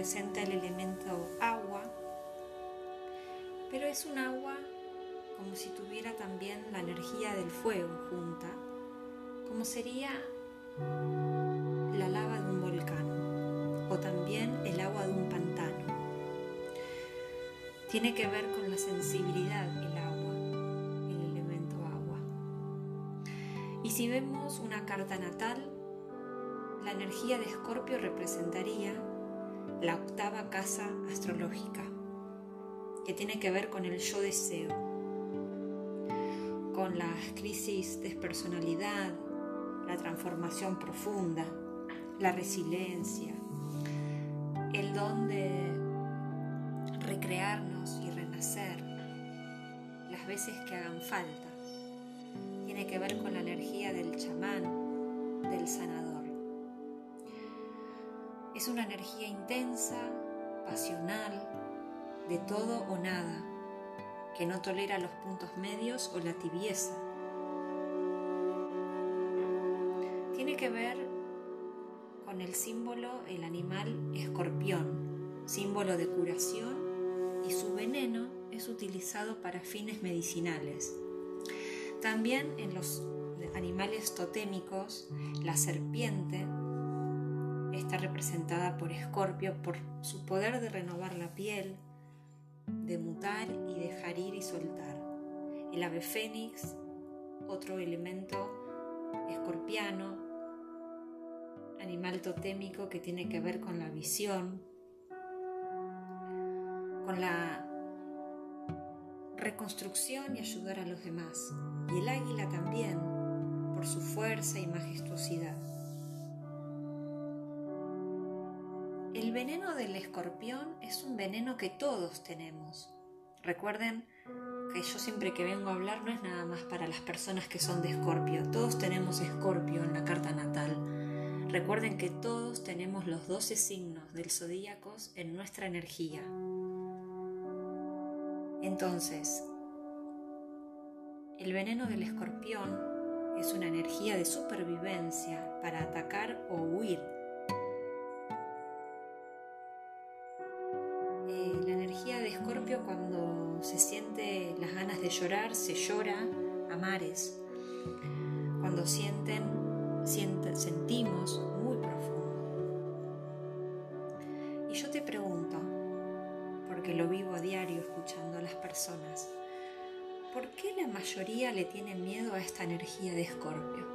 Representa el elemento agua, pero es un agua como si tuviera también la energía del fuego junta, como sería la lava de un volcán o también el agua de un pantano. Tiene que ver con la sensibilidad el agua, el elemento agua. Y si vemos una carta natal, la energía de Escorpio representaría la octava casa astrológica, que tiene que ver con el yo deseo, con las crisis de personalidad, la transformación profunda, la resiliencia, el don de recrearnos y renacer las veces que hagan falta. Tiene que ver con la energía del chamán, del sanador. Es una energía intensa, pasional, de todo o nada que no tolera los puntos medios o la tibieza. Tiene que ver con el símbolo, el animal escorpión, símbolo de curación, y su veneno es utilizado para fines medicinales. También en los animales totémicos, la serpiente está representada por Escorpio por su poder de renovar la piel, de mutar y dejar ir y soltar. El ave fénix, otro elemento escorpiano, animal totémico que tiene que ver con la visión, con la reconstrucción y ayudar a los demás. Y el águila también, por su fuerza y majestuosidad. El veneno del escorpión es un veneno que todos tenemos. Recuerden que yo siempre que vengo a hablar no es nada más para las personas que son de escorpio. Todos tenemos escorpio en la carta natal. Recuerden que todos tenemos los 12 signos del zodíacos en nuestra energía. Entonces, el veneno del escorpión es una energía de supervivencia para atacar o huir cuando se siente las ganas de llorar, se llora a mares. Cuando sienten, sentimos muy profundo. Y yo te pregunto, porque lo vivo a diario escuchando a las personas, ¿por qué la mayoría le tiene miedo a esta energía de escorpio?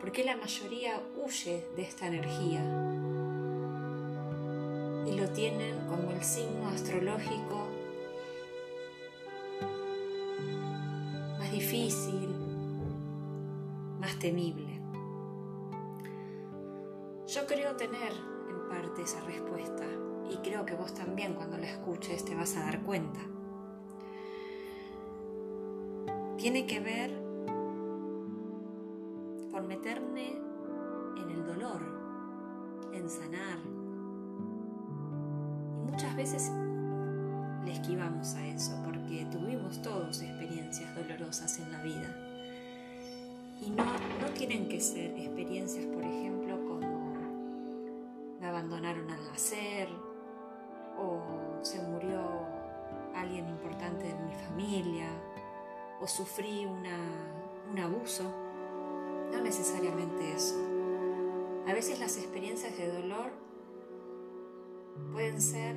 ¿Por qué la mayoría huye de esta energía? Lo tienen como el signo astrológico más difícil, más temible. Yo creo tener en parte esa respuesta y creo que vos también cuando la escuches te vas a dar cuenta. Tiene que ver con meterme en el dolor, en sanar, muchas veces le esquivamos a eso porque tuvimos todos experiencias dolorosas en la vida. Y no, no tienen que ser experiencias, por ejemplo, como me abandonaron al nacer o se murió alguien importante de mi familia o sufrí un abuso. No necesariamente eso. A veces las experiencias de dolor Pueden ser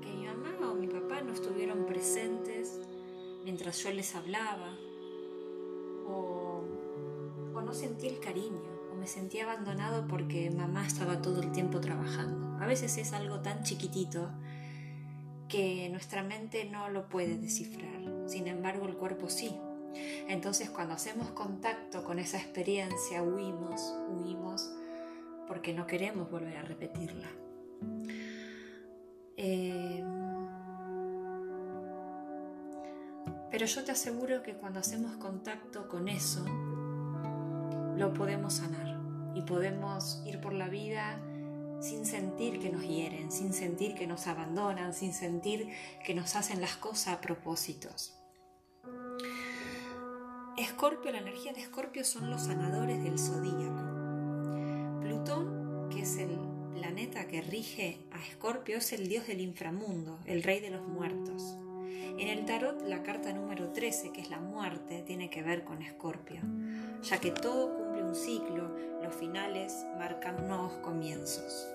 que mi mamá o mi papá no estuvieron presentes mientras yo les hablaba, o, no sentí el cariño, o me sentí abandonado porque mamá estaba todo el tiempo trabajando. A veces es algo tan chiquitito que nuestra mente no lo puede descifrar, sin embargo el cuerpo sí. Entonces cuando hacemos contacto con esa experiencia huimos, huimos porque no queremos volver a repetirla. Eh, pero yo te aseguro que cuando hacemos contacto con eso, lo podemos sanar y podemos ir por la vida sin sentir que nos hieren, sin sentir que nos abandonan, sin sentir que nos hacen las cosas a propósitos. Escorpio, la energía de Escorpio son los sanadores del zodíaco. Plutón, que es el planeta que rige a Escorpio, es el dios del inframundo, el rey de los muertos. En el tarot, la carta número 13, que es la muerte, tiene que ver con Escorpio, ya que todo cumple un ciclo, los finales marcan nuevos comienzos.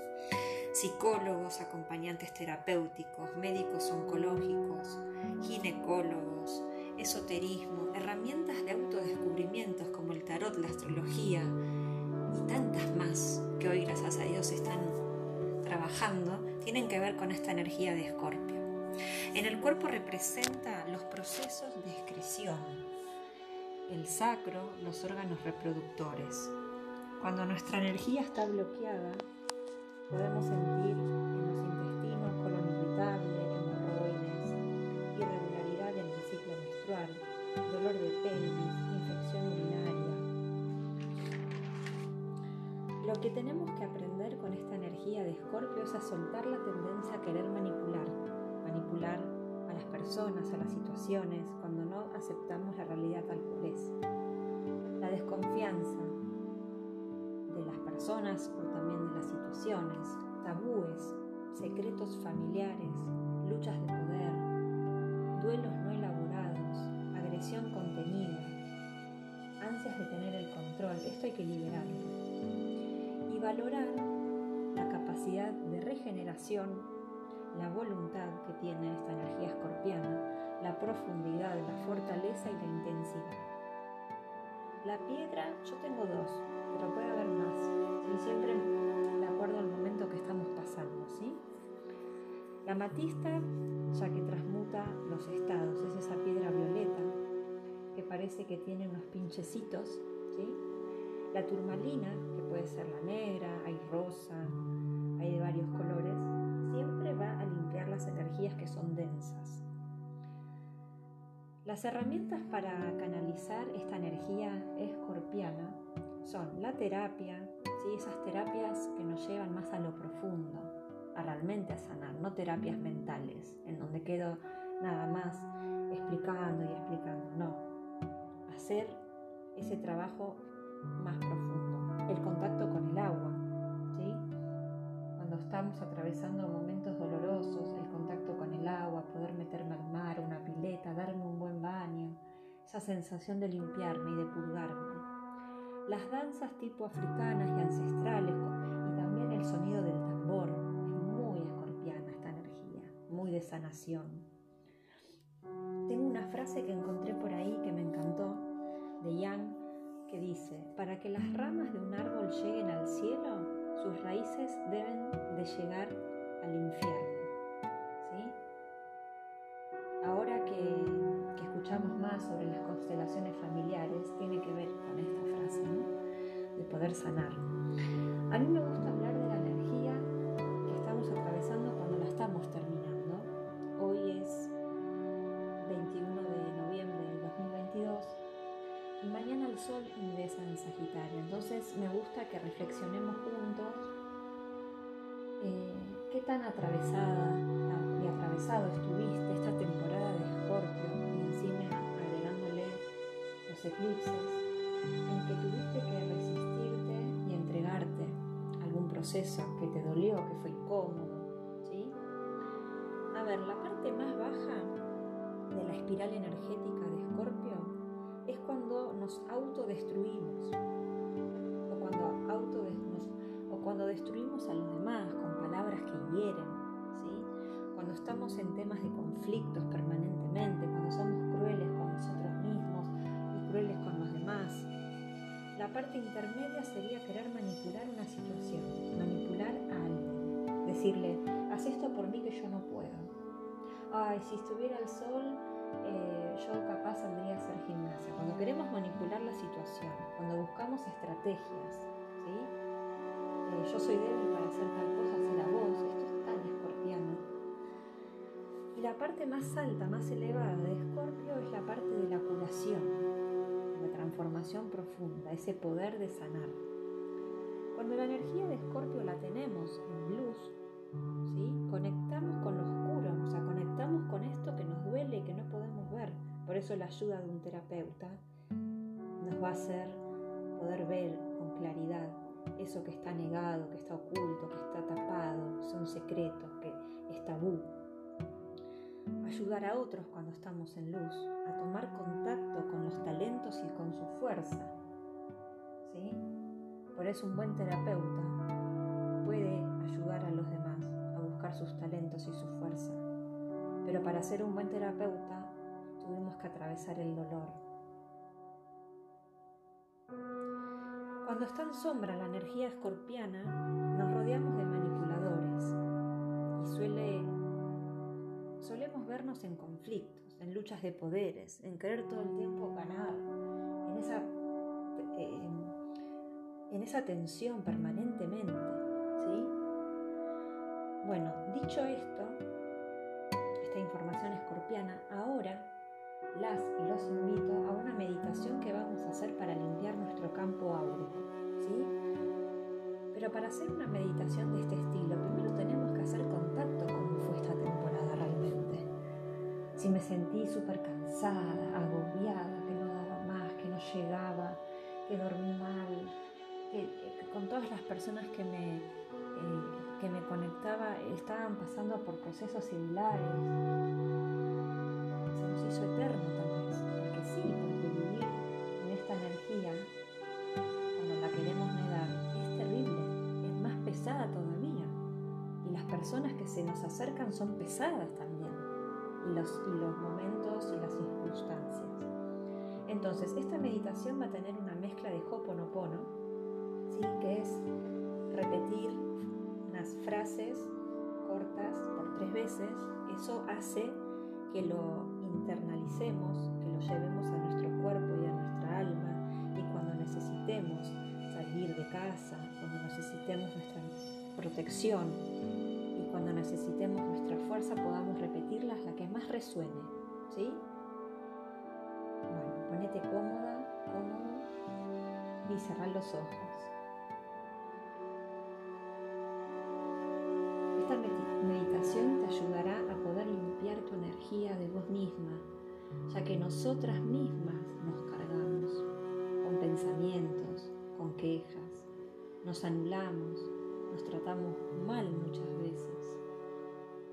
Psicólogos, acompañantes terapéuticos, médicos oncológicos, ginecólogos, esoterismo, herramientas de autodescubrimientos como el tarot, la astrología y tantas más que hoy gracias a Dios están trabajando, tienen que ver con esta energía de escorpio. En el cuerpo representa los procesos de excreción, el sacro, los órganos reproductores. Cuando nuestra energía está bloqueada, podemos sentir Escorpio es a soltar la tendencia a querer manipular, manipular a las personas, a las situaciones, cuando no aceptamos la realidad tal cual es. La desconfianza de las personas o también de las situaciones, tabúes, secretos familiares, luchas de poder, duelos no elaborados, agresión contenida, ansias de tener el control, esto hay que liberarlo valorar la capacidad de regeneración, la voluntad que tiene esta energía escorpiana, la profundidad, la fortaleza y la intensidad. La piedra, yo tengo dos, pero puede haber más, y siempre de acuerdo al momento que estamos pasando, ¿sí? La matista, ya que transmuta los estados, es esa piedra violeta que parece que tiene unos pinchecitos, ¿sí? La turmalina, que puede ser la negra, hay rosa, hay de varios colores, siempre va a limpiar las energías que son densas. Las herramientas para canalizar esta energía escorpiana son la terapia, ¿sí? esas terapias que nos llevan más a lo profundo, a realmente a sanar, no terapias mentales, en donde quedo nada más explicando y explicando, no. Hacer ese trabajo más profundo, el contacto con el agua. Cuando estamos atravesando momentos dolorosos, el contacto con el agua, poder meterme al mar, una pileta, darme un buen baño, esa sensación de limpiarme y de purgarme. Las danzas tipo africanas y ancestrales y también el sonido del tambor, es muy escorpiana esta energía, muy de sanación. Tengo una frase que encontré por ahí que me encantó de Yang que dice, para que las ramas de un árbol lleguen al cielo, sus raíces deben de llegar al infierno. ¿Sí? Ahora que, escuchamos más sobre las constelaciones familiares, tiene que ver con esta frase, de poder sanar. A mí me gusta hablar de la energía que estamos atravesando cuando la estamos terminando. Hoy es 21 de noviembre del 2022 mañana el sol ingresa en Sagitario. Entonces me gusta que reflexionemos juntos eh, qué tan atravesada y atravesado estuviste esta temporada de Escorpio y encima agregándole los eclipses en que tuviste que resistirte y entregarte a algún proceso que te dolió, que fue incómodo. ¿sí? A ver, la parte más baja de la espiral energética de Escorpio es cuando nos autodestruimos o cuando, auto o cuando destruimos a los demás con palabras que hieren, ¿sí? cuando estamos en temas de conflictos permanentemente, cuando somos crueles con nosotros mismos y crueles con los demás. La parte intermedia sería querer manipular una situación, manipular a alguien, decirle, haz esto por mí que yo no puedo. Ay, si estuviera el sol, eh, yo capaz saldría a hacer gimnasia. Cuando queremos manipular la situación, cuando buscamos estrategias, ¿sí? Eh, yo soy débil para hacer tal cosa, hace la voz, esto es tan escorpiano. Y la parte más alta, más elevada de Escorpio es la parte de la curación, la transformación profunda, ese poder de sanar. Cuando la energía de Escorpio la tenemos en luz, ¿sí? conectamos con lo con esto que nos duele y que no podemos ver. Por eso la ayuda de un terapeuta nos va a hacer poder ver con claridad eso que está negado, que está oculto, que está tapado, son secretos, que es tabú. Ayudar a otros cuando estamos en luz, a tomar contacto con los talentos y con su fuerza. ¿Sí? Por eso un buen terapeuta puede ayudar a los demás a buscar sus talentos y su fuerza. Pero para ser un buen terapeuta tuvimos que atravesar el dolor. Cuando está en sombra la energía escorpiana, nos rodeamos de manipuladores y suele, solemos vernos en conflictos, en luchas de poderes, en querer todo el tiempo ganar, en esa, eh, en esa tensión permanentemente. ¿sí? Bueno, dicho esto, esta información escorpiana, ahora las y los invito a una meditación que vamos a hacer para limpiar nuestro campo áurico, ¿sí? Pero para hacer una meditación de este estilo, primero tenemos que hacer contacto con cómo fue esta temporada realmente. Si me sentí súper cansada, agobiada, que no daba más, que no llegaba, que dormí mal, que, con todas las personas que me, eh, que me conectaba estaban pasando por procesos similares hizo eterno tal vez, porque sí, porque vivir en esta energía, cuando la queremos negar, es terrible, es más pesada todavía. Y las personas que se nos acercan son pesadas también, y los, y los momentos y las circunstancias. Entonces, esta meditación va a tener una mezcla de Hoponopono, ¿sí? que es repetir frases cortas por tres veces. Eso hace que lo internalicemos, que lo llevemos a nuestro cuerpo y a nuestra alma y cuando necesitemos salir de casa, cuando necesitemos nuestra protección y cuando necesitemos nuestra fuerza podamos repetirlas la que más resuene, ¿sí? Bueno, ponete cómoda, y cerrar los ojos. Ayudará a poder limpiar tu energía de vos misma, ya que nosotras mismas nos cargamos con pensamientos, con quejas, nos anulamos, nos tratamos mal muchas veces,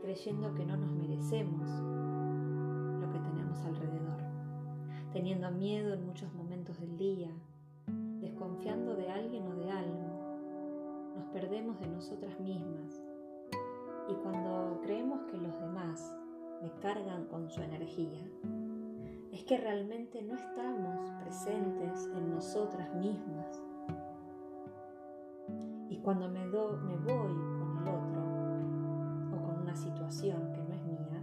creyendo que no nos merecemos lo que tenemos alrededor, teniendo miedo en muchos momentos del día, desconfiando de alguien o de algo, nos perdemos de nosotras mismas y cuando creemos que los demás me cargan con su energía, es que realmente no estamos presentes en nosotras mismas. Y cuando me, do, me voy con el otro o con una situación que no es mía,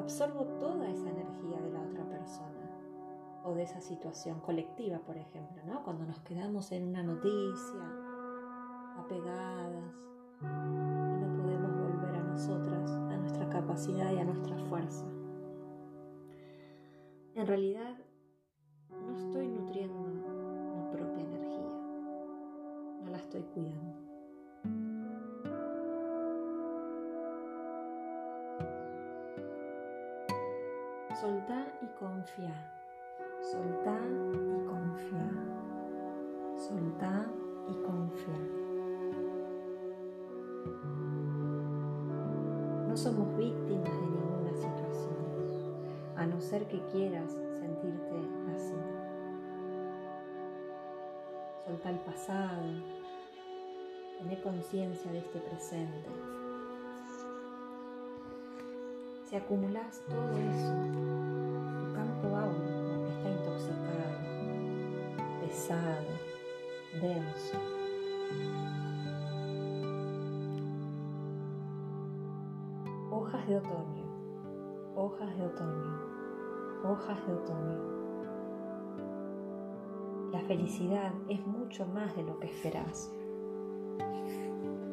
absorbo toda esa energía de la otra persona o de esa situación colectiva, por ejemplo, ¿no? Cuando nos quedamos en una noticia, apegadas, a nuestra capacidad y a nuestra fuerza. En realidad, es mucho más de lo que esperás.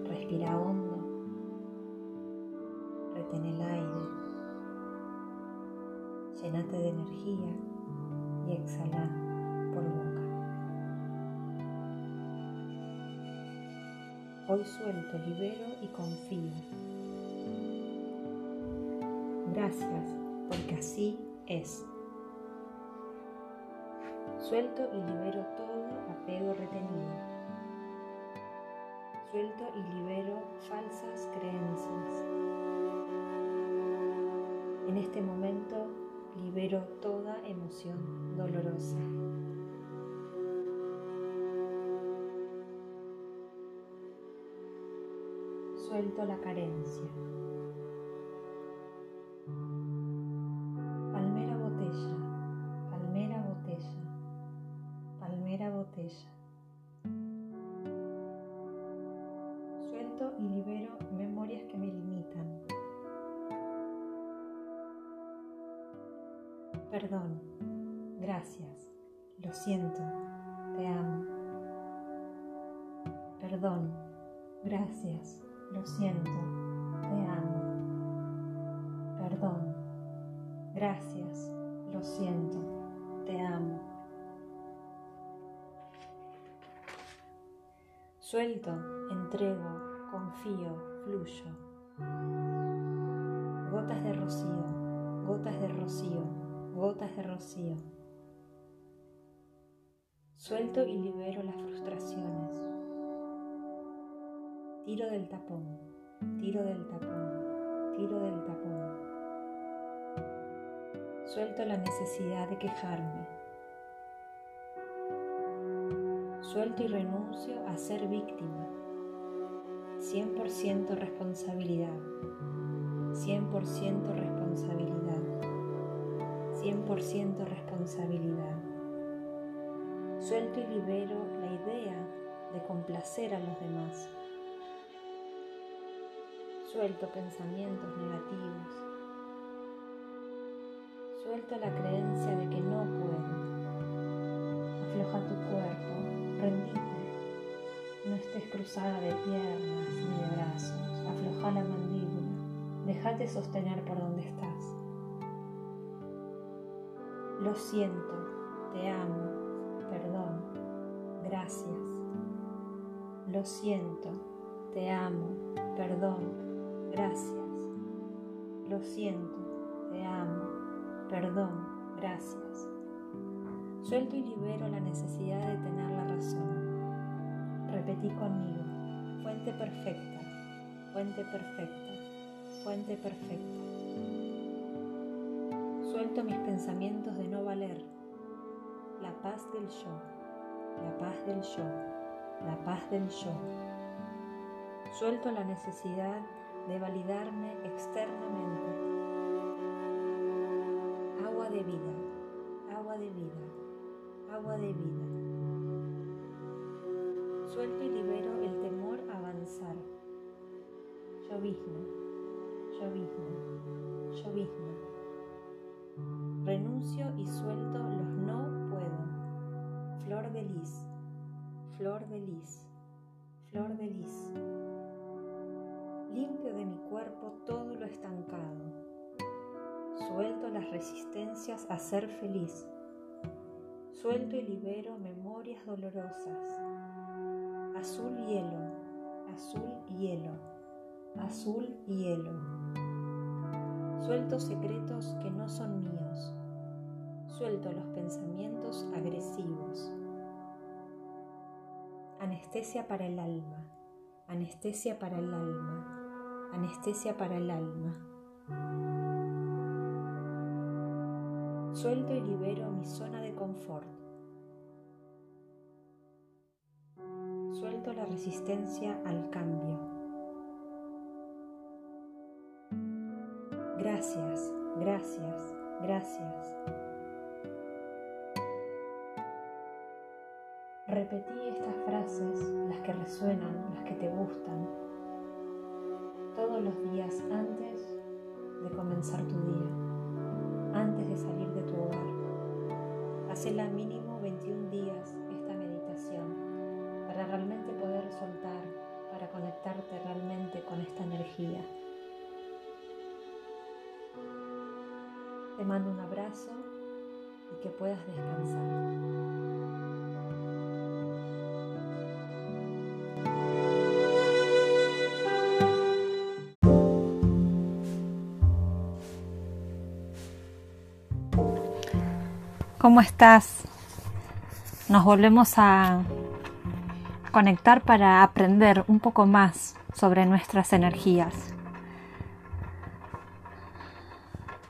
Respira hondo, retén el aire, llenate de energía y exhala por boca. Hoy suelto, libero y confío Gracias, porque así es. Suelto y libero todo apego retenido. Suelto y libero falsas creencias. En este momento libero toda emoción dolorosa. Suelto la carencia. Suelto y libero las frustraciones. Tiro del tapón, tiro del tapón, tiro del tapón. Suelto la necesidad de quejarme, Suelto y renuncio a ser víctima. 100% responsabilidad. 100% responsabilidad. 100% responsabilidad. Suelto y libero la idea de complacer a los demás. Suelto pensamientos negativos. Suelto la creencia de que no puedo. Afloja tu cuerpo rendite. No estés cruzada de piernas ni de brazos. Afloja la mandíbula. Déjate sostener por donde estás. Lo siento, te amo, perdón, gracias. Lo siento, te amo, perdón, gracias. Lo siento, te amo, perdón, gracias. Suelto y libero la necesidad de tener la razón. Repetí conmigo, fuente perfecta, fuente perfecta, fuente perfecta. Suelto mis pensamientos de no valer. La paz del yo, la paz del yo, la paz del yo. Suelto la necesidad de validarme externamente. Agua de vida, agua de vida agua de vida. Suelto y libero el temor a avanzar. Llovizna, llovizna, llovizna. Renuncio y suelto los no puedo. Flor de lis, flor de lis, flor de lis. Limpio de mi cuerpo todo lo estancado. Suelto las resistencias a ser feliz Suelto y libero memorias dolorosas. Azul hielo, azul hielo, azul hielo. Suelto secretos que no son míos. Suelto los pensamientos agresivos. Anestesia para el alma, anestesia para el alma, anestesia para el alma. Suelto y libero mi zona de confort. Suelto la resistencia al cambio. Gracias, gracias, gracias. Repetí estas frases, las que resuenan, las que te gustan, todos los días antes de comenzar tu día antes de salir de tu hogar. Hacela mínimo 21 días esta meditación para realmente poder soltar, para conectarte realmente con esta energía. Te mando un abrazo y que puedas descansar. ¿Cómo estás? nos volvemos a conectar para aprender un poco más sobre nuestras energías.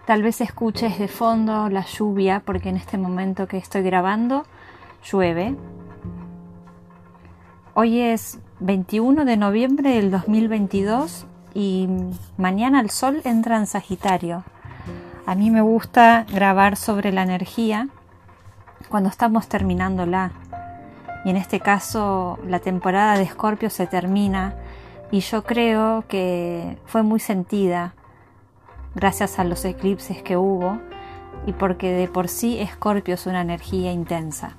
Tal vez escuches de fondo la lluvia porque en este momento que estoy grabando llueve. Hoy es 21 de noviembre del 2022 y mañana el sol entra en Sagitario. A mí me gusta grabar sobre la energía cuando estamos terminándola. Y en este caso la temporada de Escorpio se termina y yo creo que fue muy sentida gracias a los eclipses que hubo y porque de por sí Escorpio es una energía intensa.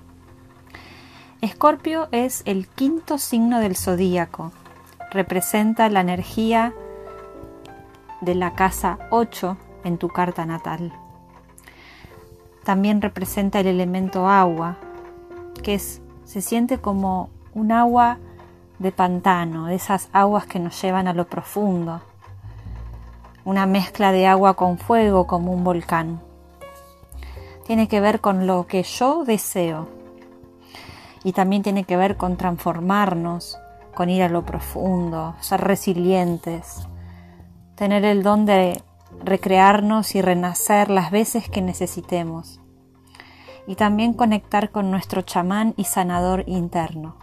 Escorpio es el quinto signo del zodíaco. Representa la energía de la casa 8 en tu carta natal. También representa el elemento agua, que es, se siente como un agua de pantano, de esas aguas que nos llevan a lo profundo. Una mezcla de agua con fuego como un volcán. Tiene que ver con lo que yo deseo, y también tiene que ver con transformarnos, con ir a lo profundo, ser resilientes, tener el don de recrearnos y renacer las veces que necesitemos y también conectar con nuestro chamán y sanador interno.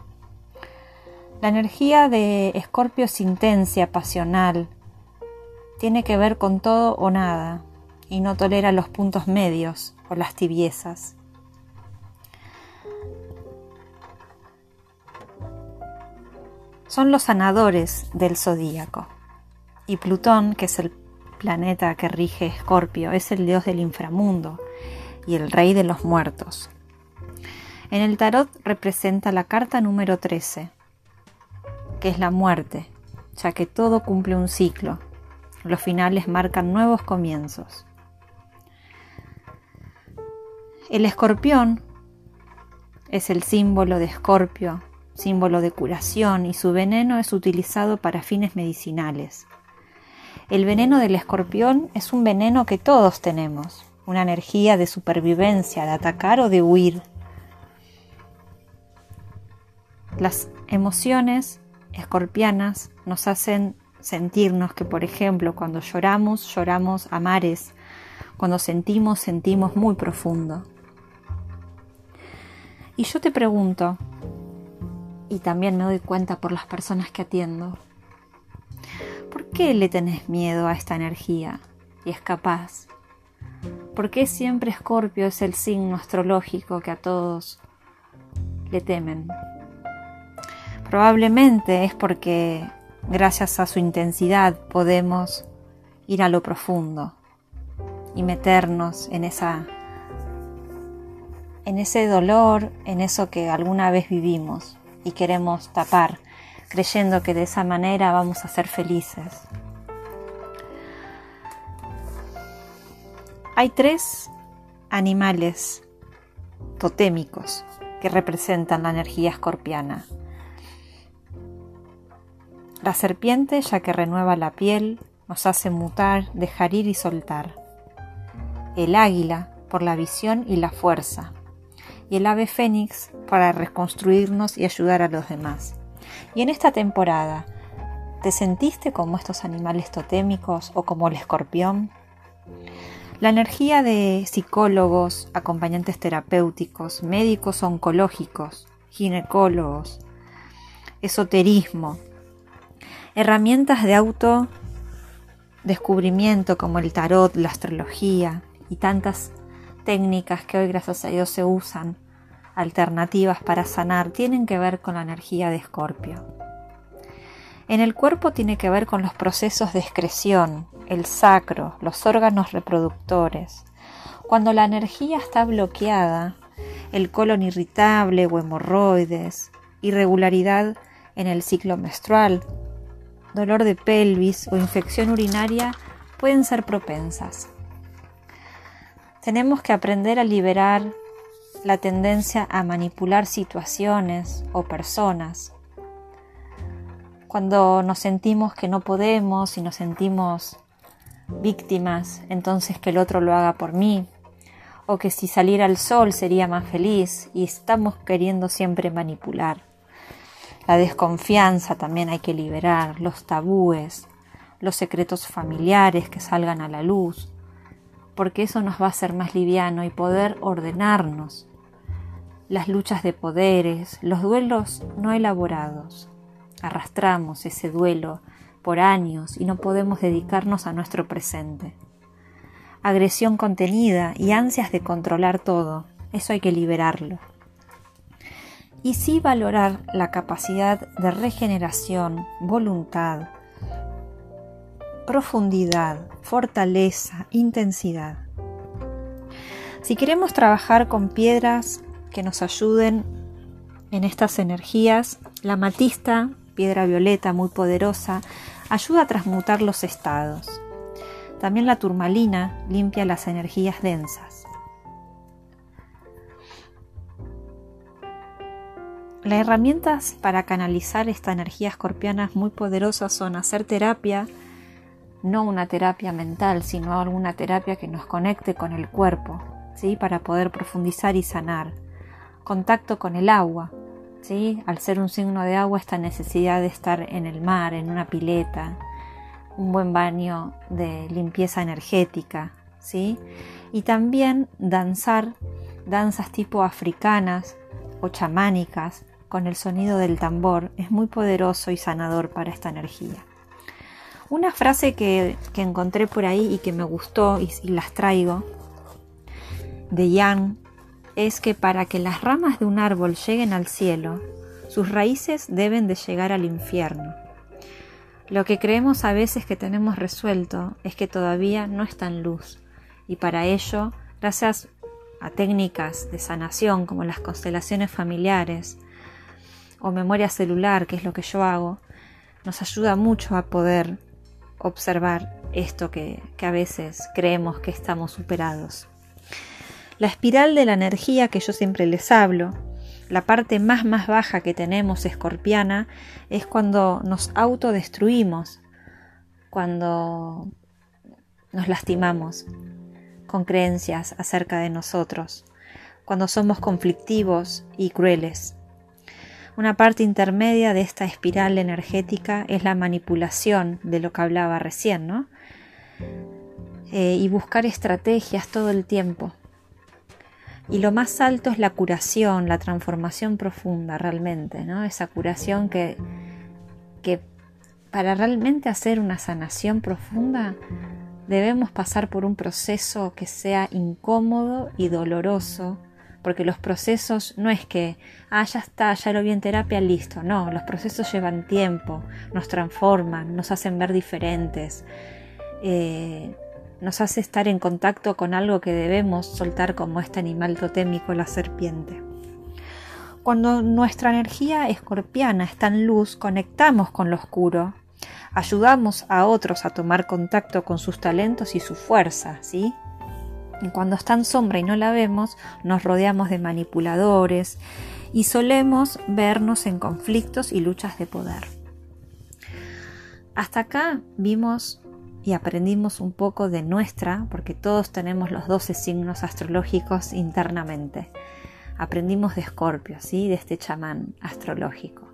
La energía de Escorpio es intensa, pasional, tiene que ver con todo o nada y no tolera los puntos medios o las tibiezas. son los sanadores del zodíaco. Y Plutón, que es el planeta que rige Escorpio, es el dios del inframundo y el rey de los muertos. En el tarot representa la carta número 13, que es la muerte, ya que todo cumple un ciclo. Los finales marcan nuevos comienzos. El escorpión es el símbolo de Escorpio símbolo de curación, y su veneno es utilizado para fines medicinales. El veneno del escorpión es un veneno que todos tenemos, una energía de supervivencia, de atacar o de huir. Las emociones escorpianas nos hacen sentirnos que, por ejemplo, cuando lloramos, lloramos a mares, cuando sentimos, sentimos muy profundo. Y yo te pregunto, y también me doy cuenta por las personas que atiendo. ¿Por qué le tenés miedo a esta energía y es capaz? ¿Por qué siempre Escorpio es el signo astrológico que a todos le temen? Probablemente es porque gracias a su intensidad podemos ir a lo profundo y meternos en esa en ese dolor, en eso que alguna vez vivimos y queremos tapar, creyendo que de esa manera vamos a ser felices. Hay tres animales totémicos que representan la energía escorpiana. La serpiente, ya que renueva la piel, nos hace mutar, dejar ir y soltar. El águila, por la visión y la fuerza y el ave fénix para reconstruirnos y ayudar a los demás. Y en esta temporada, ¿te sentiste como estos animales totémicos o como el escorpión? La energía de psicólogos, acompañantes terapéuticos, médicos oncológicos, ginecólogos, esoterismo, herramientas de autodescubrimiento como el tarot, la astrología y tantas técnicas que hoy gracias a Dios se usan, alternativas para sanar, tienen que ver con la energía de Escorpio. En el cuerpo tiene que ver con los procesos de excreción, el sacro, los órganos reproductores. Cuando la energía está bloqueada, el colon irritable o hemorroides, irregularidad en el ciclo menstrual, dolor de pelvis o infección urinaria pueden ser propensas. Tenemos que aprender a liberar la tendencia a manipular situaciones o personas. Cuando nos sentimos que no podemos y nos sentimos víctimas, entonces que el otro lo haga por mí. o que si saliera el sol sería más feliz y estamos queriendo siempre manipular. La desconfianza también hay que liberar, los tabúes, los secretos familiares que salgan a la luz, porque eso nos va a hacer más liviano y poder ordenarnos. Las luchas de poderes, los duelos no elaborados. Arrastramos ese duelo por años y no podemos dedicarnos a nuestro presente. Agresión contenida y ansias de controlar todo, eso hay que liberarlo. Y sí valorar la capacidad de regeneración, voluntad, profundidad, fortaleza, intensidad. Si queremos trabajar con piedras que nos ayuden en estas energías, la matista, piedra violeta muy poderosa, ayuda a transmutar los estados. También la turmalina limpia las energías densas. Las herramientas para canalizar esta energía escorpiana muy poderosa son hacer terapia, no una terapia mental, sino alguna terapia que nos conecte con el cuerpo, ¿sí? para poder profundizar y sanar. Contacto con el agua, ¿sí? al ser un signo de agua, esta necesidad de estar en el mar, en una pileta, un buen baño de limpieza energética, ¿sí? y también danzar danzas tipo africanas o chamánicas con el sonido del tambor es muy poderoso y sanador para esta energía. Una frase que, encontré por ahí y que me gustó y, las traigo de Jan es que para que las ramas de un árbol lleguen al cielo, sus raíces deben de llegar al infierno. Lo que creemos a veces que tenemos resuelto es que todavía no está en luz y para ello, gracias a técnicas de sanación como las constelaciones familiares o memoria celular, que es lo que yo hago, nos ayuda mucho a poder observar esto que, a veces creemos que estamos superados. La espiral de la energía que yo siempre les hablo, la parte más más baja que tenemos escorpiana, es cuando nos autodestruimos, cuando nos lastimamos con creencias acerca de nosotros, cuando somos conflictivos y crueles. Una parte intermedia de esta espiral energética es la manipulación de lo que hablaba recién, ¿no? Eh, y buscar estrategias todo el tiempo. Y lo más alto es la curación, la transformación profunda realmente, ¿no? Esa curación que, que para realmente hacer una sanación profunda debemos pasar por un proceso que sea incómodo y doloroso porque los procesos no es que, ah, ya está, ya lo vi en terapia, listo, no, los procesos llevan tiempo, nos transforman, nos hacen ver diferentes, eh, nos hace estar en contacto con algo que debemos soltar como este animal totémico, la serpiente. Cuando nuestra energía escorpiana está en luz, conectamos con lo oscuro, ayudamos a otros a tomar contacto con sus talentos y su fuerza, ¿sí? Cuando está en sombra y no la vemos, nos rodeamos de manipuladores y solemos vernos en conflictos y luchas de poder. Hasta acá vimos y aprendimos un poco de nuestra, porque todos tenemos los 12 signos astrológicos internamente. Aprendimos de Escorpio, ¿sí? de este chamán astrológico.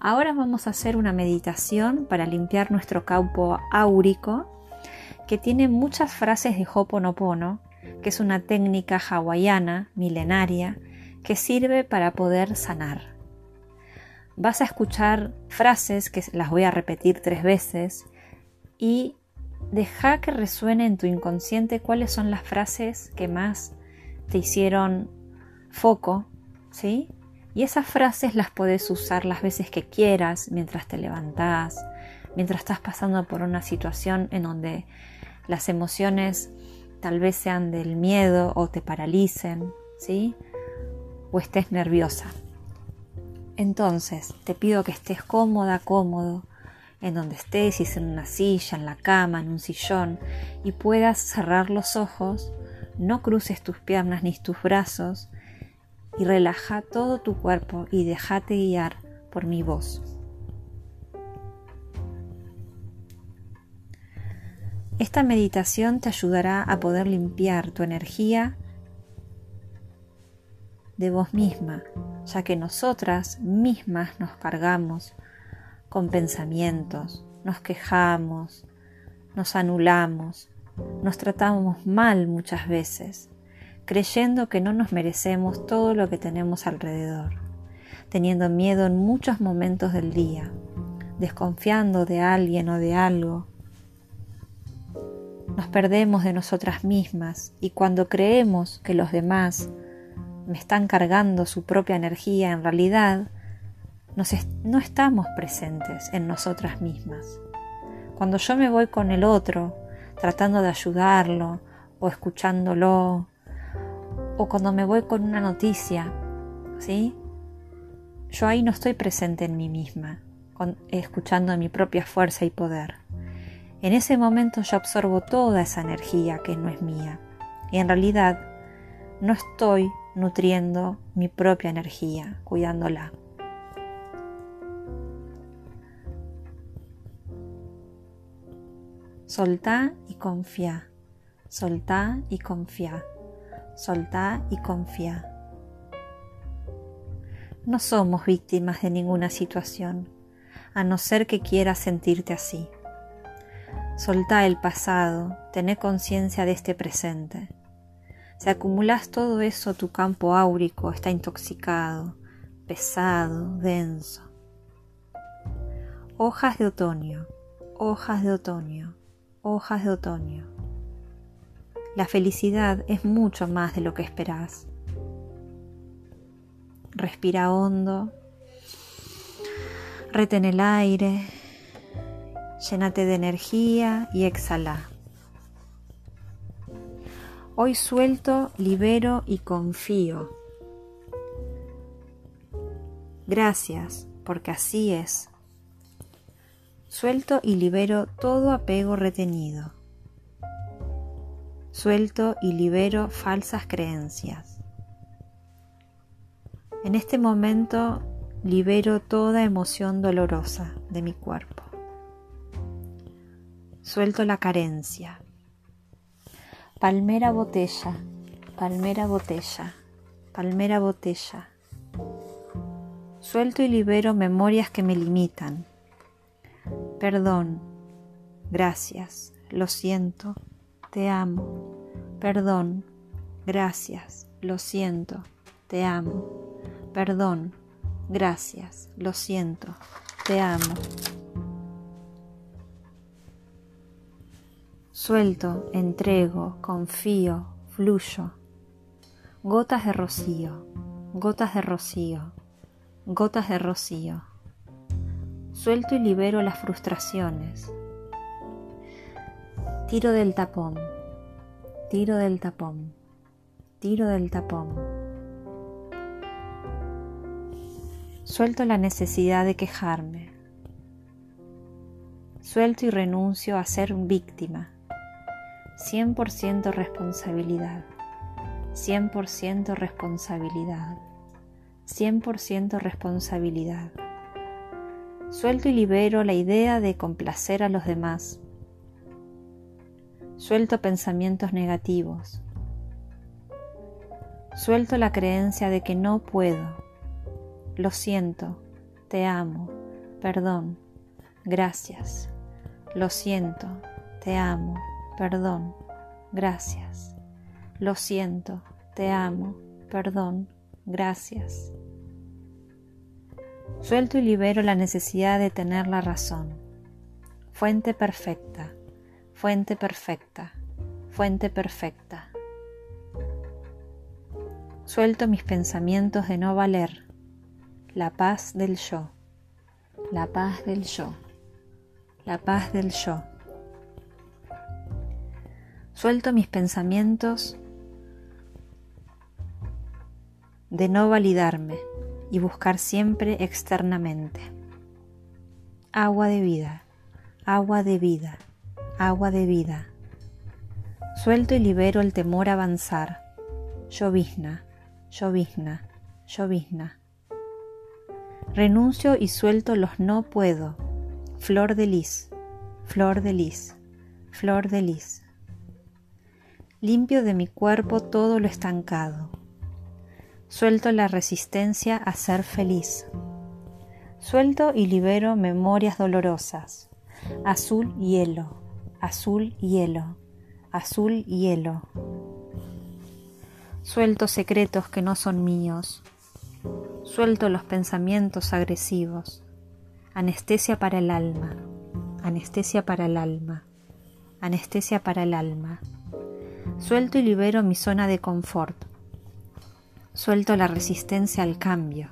Ahora vamos a hacer una meditación para limpiar nuestro campo áurico que tiene muchas frases de Hoponopono, que es una técnica hawaiana milenaria que sirve para poder sanar. Vas a escuchar frases que las voy a repetir tres veces y deja que resuene en tu inconsciente cuáles son las frases que más te hicieron foco, ¿sí? Y esas frases las puedes usar las veces que quieras, mientras te levantás, mientras estás pasando por una situación en donde las emociones tal vez sean del miedo o te paralicen, ¿sí? O estés nerviosa. Entonces, te pido que estés cómoda, cómodo, en donde estés, si es en una silla, en la cama, en un sillón, y puedas cerrar los ojos, no cruces tus piernas ni tus brazos, y relaja todo tu cuerpo y déjate guiar por mi voz. Esta meditación te ayudará a poder limpiar tu energía de vos misma, ya que nosotras mismas nos cargamos con pensamientos, nos quejamos, nos anulamos, nos tratamos mal muchas veces, creyendo que no nos merecemos todo lo que tenemos alrededor, teniendo miedo en muchos momentos del día, desconfiando de alguien o de algo. Nos perdemos de nosotras mismas y cuando creemos que los demás me están cargando su propia energía, en realidad no estamos presentes en nosotras mismas. Cuando yo me voy con el otro, tratando de ayudarlo o escuchándolo, o cuando me voy con una noticia, ¿sí? Yo ahí no estoy presente en mí misma, escuchando mi propia fuerza y poder. En ese momento yo absorbo toda esa energía que no es mía y en realidad no estoy nutriendo mi propia energía, cuidándola. Soltá y confía, soltá y confía, soltá y confía. No somos víctimas de ninguna situación, a no ser que quieras sentirte así. Soltá el pasado, tené conciencia de este presente. Si acumulas todo eso, tu campo áurico está intoxicado, pesado, denso. Hojas de otoño, hojas de otoño, hojas de otoño. La felicidad es mucho más de lo que esperás. Respira hondo, retén el aire, llénate de energía y exhala. Hoy suelto, libero y confío. Gracias, porque así es. Suelto y libero todo apego retenido. Suelto y libero falsas creencias. En este momento libero toda emoción dolorosa de mi cuerpo. Suelto la carencia. Palmera botella, palmera botella, palmera botella. Suelto y libero memorias que me limitan. Perdón, gracias, lo siento, te amo. Perdón, gracias, lo siento, te amo. Perdón, gracias, lo siento, te amo. Suelto, entrego, confío, fluyo. Gotas de rocío, gotas de rocío, gotas de rocío. Suelto y libero las frustraciones. Tiro del tapón, tiro del tapón, tiro del tapón. Suelto la necesidad de quejarme. Suelto y renuncio a ser víctima 100% responsabilidad, 100% responsabilidad, 100% responsabilidad. Suelto y libero la idea de complacer a los demás. Suelto pensamientos negativos. Suelto la creencia de que no puedo. Lo siento, te amo, perdón, gracias. Lo siento, te amo, perdón, gracias. Lo siento, te amo, perdón, gracias. Suelto y libero la necesidad de tener la razón. Fuente perfecta, fuente perfecta, fuente perfecta. Suelto mis pensamientos de no valer. La paz del yo, la paz del yo, la paz del yo. Suelto mis pensamientos de no validarme y buscar siempre externamente. Agua de vida, agua de vida, agua de vida. Suelto y libero el temor a avanzar. Llovizna, llovizna, llovizna. Renuncio y suelto los no puedo. Flor de lis, flor de lis, flor de lis limpio de mi cuerpo todo lo estancado. Suelto la resistencia a ser feliz. Suelto y libero memorias dolorosas. Azul hielo, azul hielo, azul hielo. Suelto secretos que no son míos. Suelto los pensamientos agresivos. Anestesia para el alma, anestesia para el alma, anestesia para el alma. Suelto y libero mi zona de confort. Suelto la resistencia al cambio.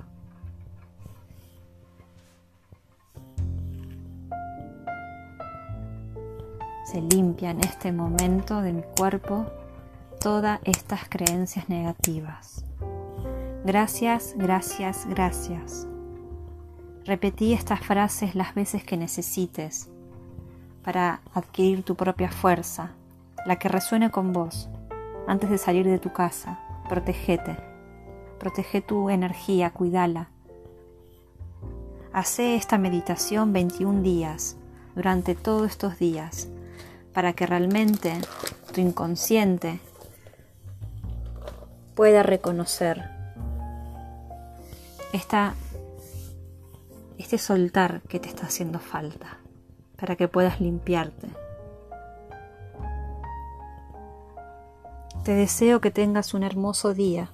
Se limpia en este momento de mi cuerpo todas estas creencias negativas. Gracias, gracias, gracias. Repetí estas frases las veces que necesites para adquirir tu propia fuerza, la que resuene con vos. Antes de salir de tu casa, protégete. Protege tu energía, cuídala. Hace esta meditación 21 días, durante todos estos días, para que realmente tu inconsciente pueda reconocer esta este soltar que te está haciendo falta para que puedas limpiarte. Te deseo que tengas un hermoso día.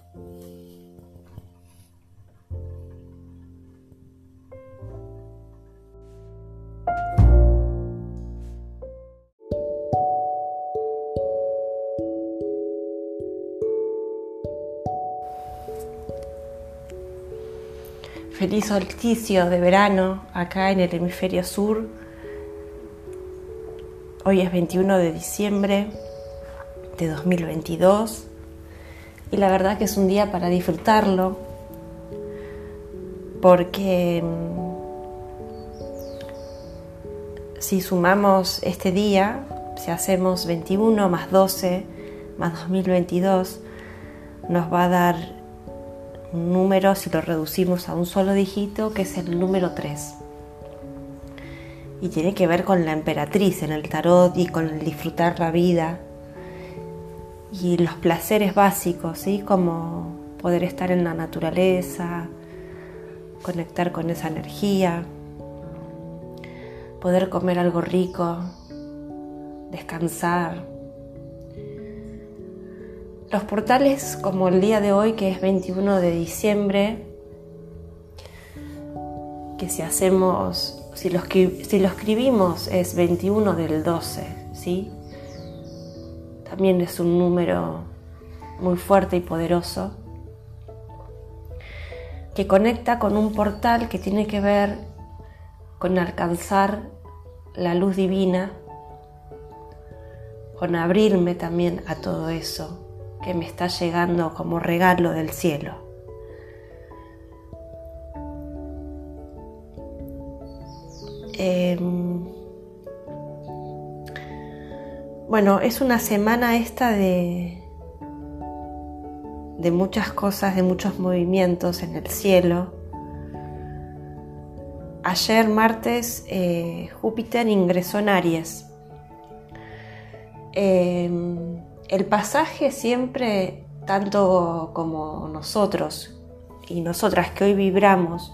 Feliz solsticio de verano acá en el hemisferio sur. Hoy es 21 de diciembre de 2022 y la verdad que es un día para disfrutarlo porque mm, si sumamos este día, si hacemos 21 más 12 más 2022, nos va a dar un número si lo reducimos a un solo dígito que es el número 3. Y tiene que ver con la emperatriz en el tarot y con el disfrutar la vida y los placeres básicos, ¿sí? como poder estar en la naturaleza, conectar con esa energía, poder comer algo rico, descansar, los portales como el día de hoy, que es 21 de diciembre, que si hacemos, si lo, si lo escribimos es 21 del 12, ¿sí? También es un número muy fuerte y poderoso que conecta con un portal que tiene que ver con alcanzar la luz divina, con abrirme también a todo eso que me está llegando como regalo del cielo. Em, bueno, es una semana esta de, de muchas cosas, de muchos movimientos en el cielo. Ayer martes eh, Júpiter ingresó en Aries. Em, el pasaje siempre, tanto como nosotros y nosotras que hoy vibramos,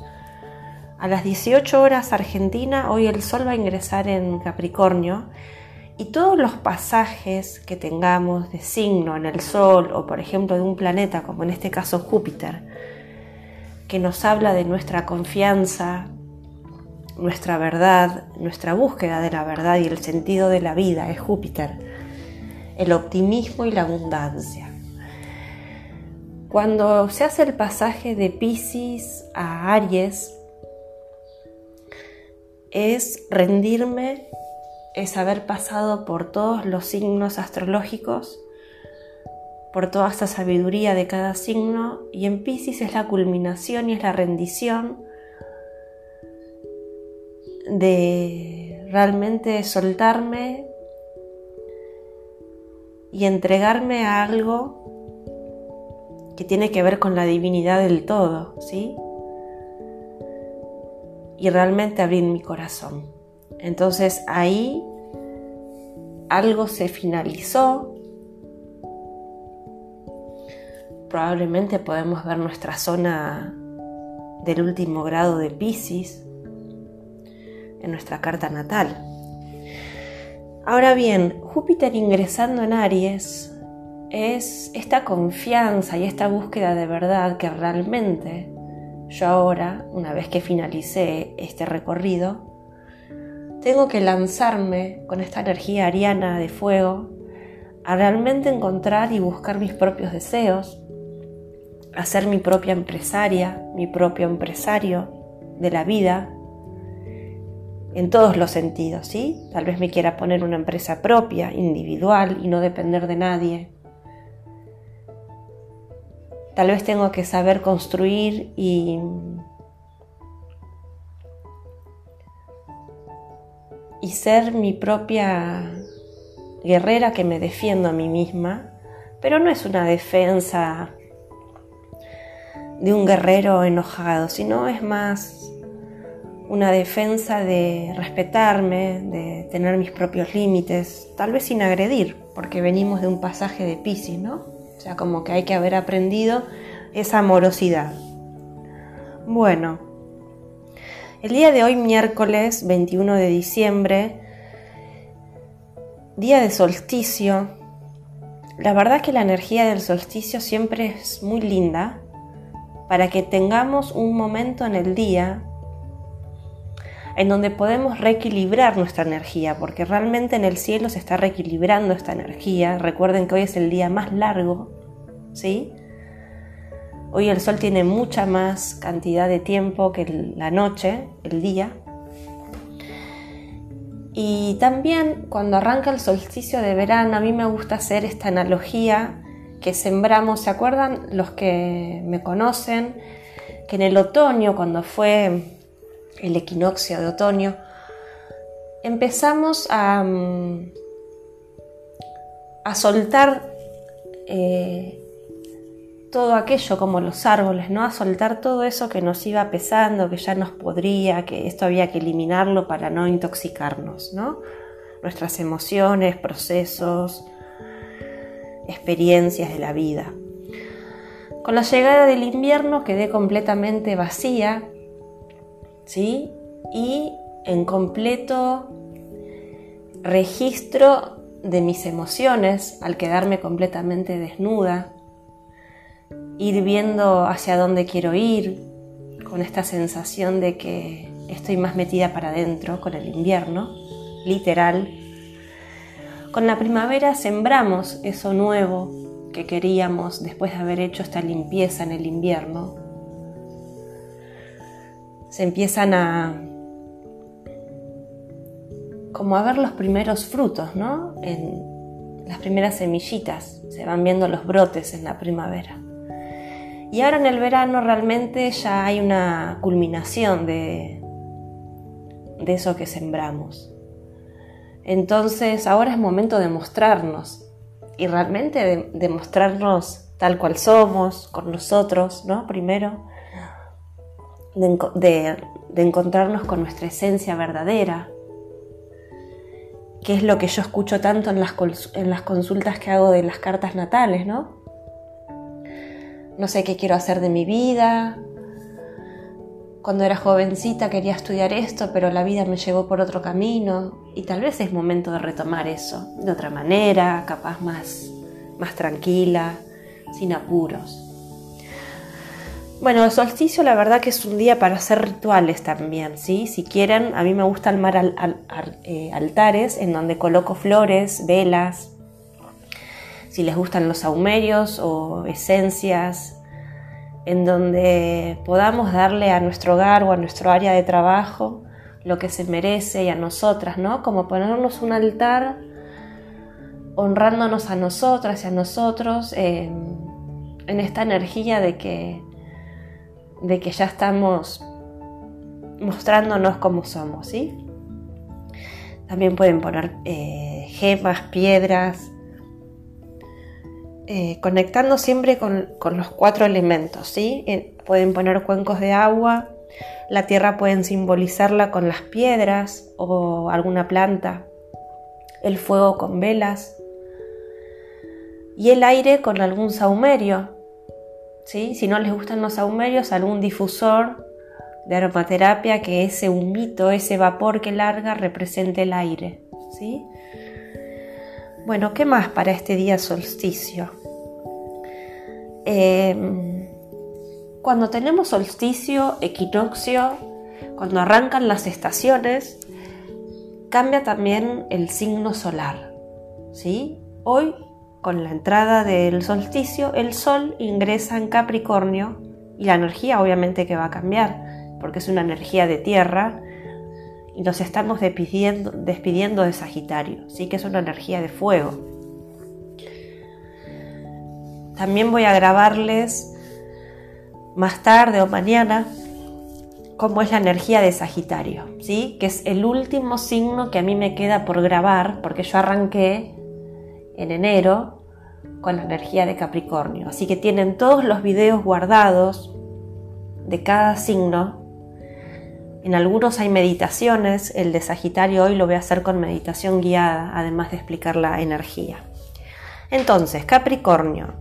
a las 18 horas Argentina, hoy el Sol va a ingresar en Capricornio y todos los pasajes que tengamos de signo en el Sol o por ejemplo de un planeta como en este caso Júpiter, que nos habla de nuestra confianza, nuestra verdad, nuestra búsqueda de la verdad y el sentido de la vida, es Júpiter el optimismo y la abundancia. Cuando se hace el pasaje de Pisces a Aries, es rendirme, es haber pasado por todos los signos astrológicos, por toda esta sabiduría de cada signo, y en Pisces es la culminación y es la rendición de realmente soltarme y entregarme a algo que tiene que ver con la divinidad del todo, ¿sí? Y realmente abrir mi corazón. Entonces ahí algo se finalizó, probablemente podemos ver nuestra zona del último grado de Pisces en nuestra carta natal. Ahora bien, Júpiter ingresando en Aries es esta confianza y esta búsqueda de verdad que realmente yo ahora, una vez que finalicé este recorrido, tengo que lanzarme con esta energía ariana de fuego a realmente encontrar y buscar mis propios deseos, a ser mi propia empresaria, mi propio empresario de la vida, en todos los sentidos, ¿sí? Tal vez me quiera poner una empresa propia, individual y no depender de nadie. Tal vez tengo que saber construir y y ser mi propia guerrera que me defiendo a mí misma, pero no es una defensa de un guerrero enojado, sino es más una defensa de respetarme, de tener mis propios límites, tal vez sin agredir, porque venimos de un pasaje de Pisces, ¿no? O sea, como que hay que haber aprendido esa amorosidad. Bueno, el día de hoy, miércoles 21 de diciembre, día de solsticio, la verdad que la energía del solsticio siempre es muy linda para que tengamos un momento en el día en donde podemos reequilibrar nuestra energía, porque realmente en el cielo se está reequilibrando esta energía. Recuerden que hoy es el día más largo, ¿sí? Hoy el sol tiene mucha más cantidad de tiempo que la noche, el día. Y también cuando arranca el solsticio de verano, a mí me gusta hacer esta analogía que sembramos, ¿se acuerdan los que me conocen? Que en el otoño, cuando fue el equinoccio de otoño, empezamos a, mm, a soltar eh, todo aquello como los árboles, ¿no? A soltar todo eso que nos iba pesando, que ya nos podría, que esto había que eliminarlo para no intoxicarnos, ¿no? Nuestras emociones, procesos, experiencias de la vida. Con la llegada del invierno quedé completamente vacía, ¿sí? Y en completo registro de mis emociones al quedarme completamente desnuda, ir viendo hacia dónde quiero ir, con esta sensación de que estoy más metida para adentro con el invierno, literal. Con la primavera sembramos eso nuevo que queríamos después de haber hecho esta limpieza en el invierno. Se empiezan a como a ver los primeros frutos, ¿no? En las primeras semillitas, se van viendo los brotes en la primavera. Y ahora en el verano realmente ya hay una culminación de, de eso que sembramos. Entonces ahora es momento de mostrarnos y realmente de, mostrarnos tal cual somos, con nosotros, ¿no? Primero, de, encontrarnos con nuestra esencia verdadera, que es lo que yo escucho tanto en las, en las consultas que hago de las cartas natales, ¿no? No sé qué quiero hacer de mi vida. Cuando era jovencita quería estudiar esto, pero la vida me llevó por otro camino y tal vez es momento de retomar eso de otra manera, capaz más, más tranquila, sin apuros. Bueno, el solsticio la verdad que es un día para hacer rituales también, ¿sí? Si quieren, a mí me gusta armar eh, altares en donde coloco flores, velas, si les gustan los saumerios o esencias, en donde podamos darle a nuestro hogar o a nuestro área de trabajo lo que se merece y a nosotras, ¿no? Como ponernos un altar honrándonos a nosotras y a nosotros en, esta energía de que, de que ya estamos mostrándonos como somos, ¿sí? También pueden poner eh, gemas, piedras, eh, conectando siempre con, los cuatro elementos, ¿sí? Eh, pueden poner cuencos de agua, la tierra pueden simbolizarla con las piedras o alguna planta, el fuego con velas y el aire con algún saumerio, ¿sí? Si no les gustan los saumerios, algún difusor de aromaterapia que ese humito, ese vapor que larga represente el aire. ¿sí? Bueno, ¿qué más para este día solsticio? Em, cuando tenemos solsticio, equinoccio, cuando arrancan las estaciones, cambia también el signo solar. ¿sí? Hoy, con la entrada del solsticio, el Sol ingresa en Capricornio y la energía obviamente que va a cambiar porque es una energía de tierra, y nos estamos despidiendo, despidiendo de Sagitario, sí que es una energía de fuego. También voy a grabarles más tarde o mañana cómo es la energía de Sagitario, ¿sí? que es el último signo que a mí me queda por grabar, porque yo arranqué en enero con la energía de Capricornio. Así que tienen todos los videos guardados de cada signo en algunos hay meditaciones, el de Sagitario hoy lo voy a hacer con meditación guiada, además de explicar la energía. Entonces, Capricornio,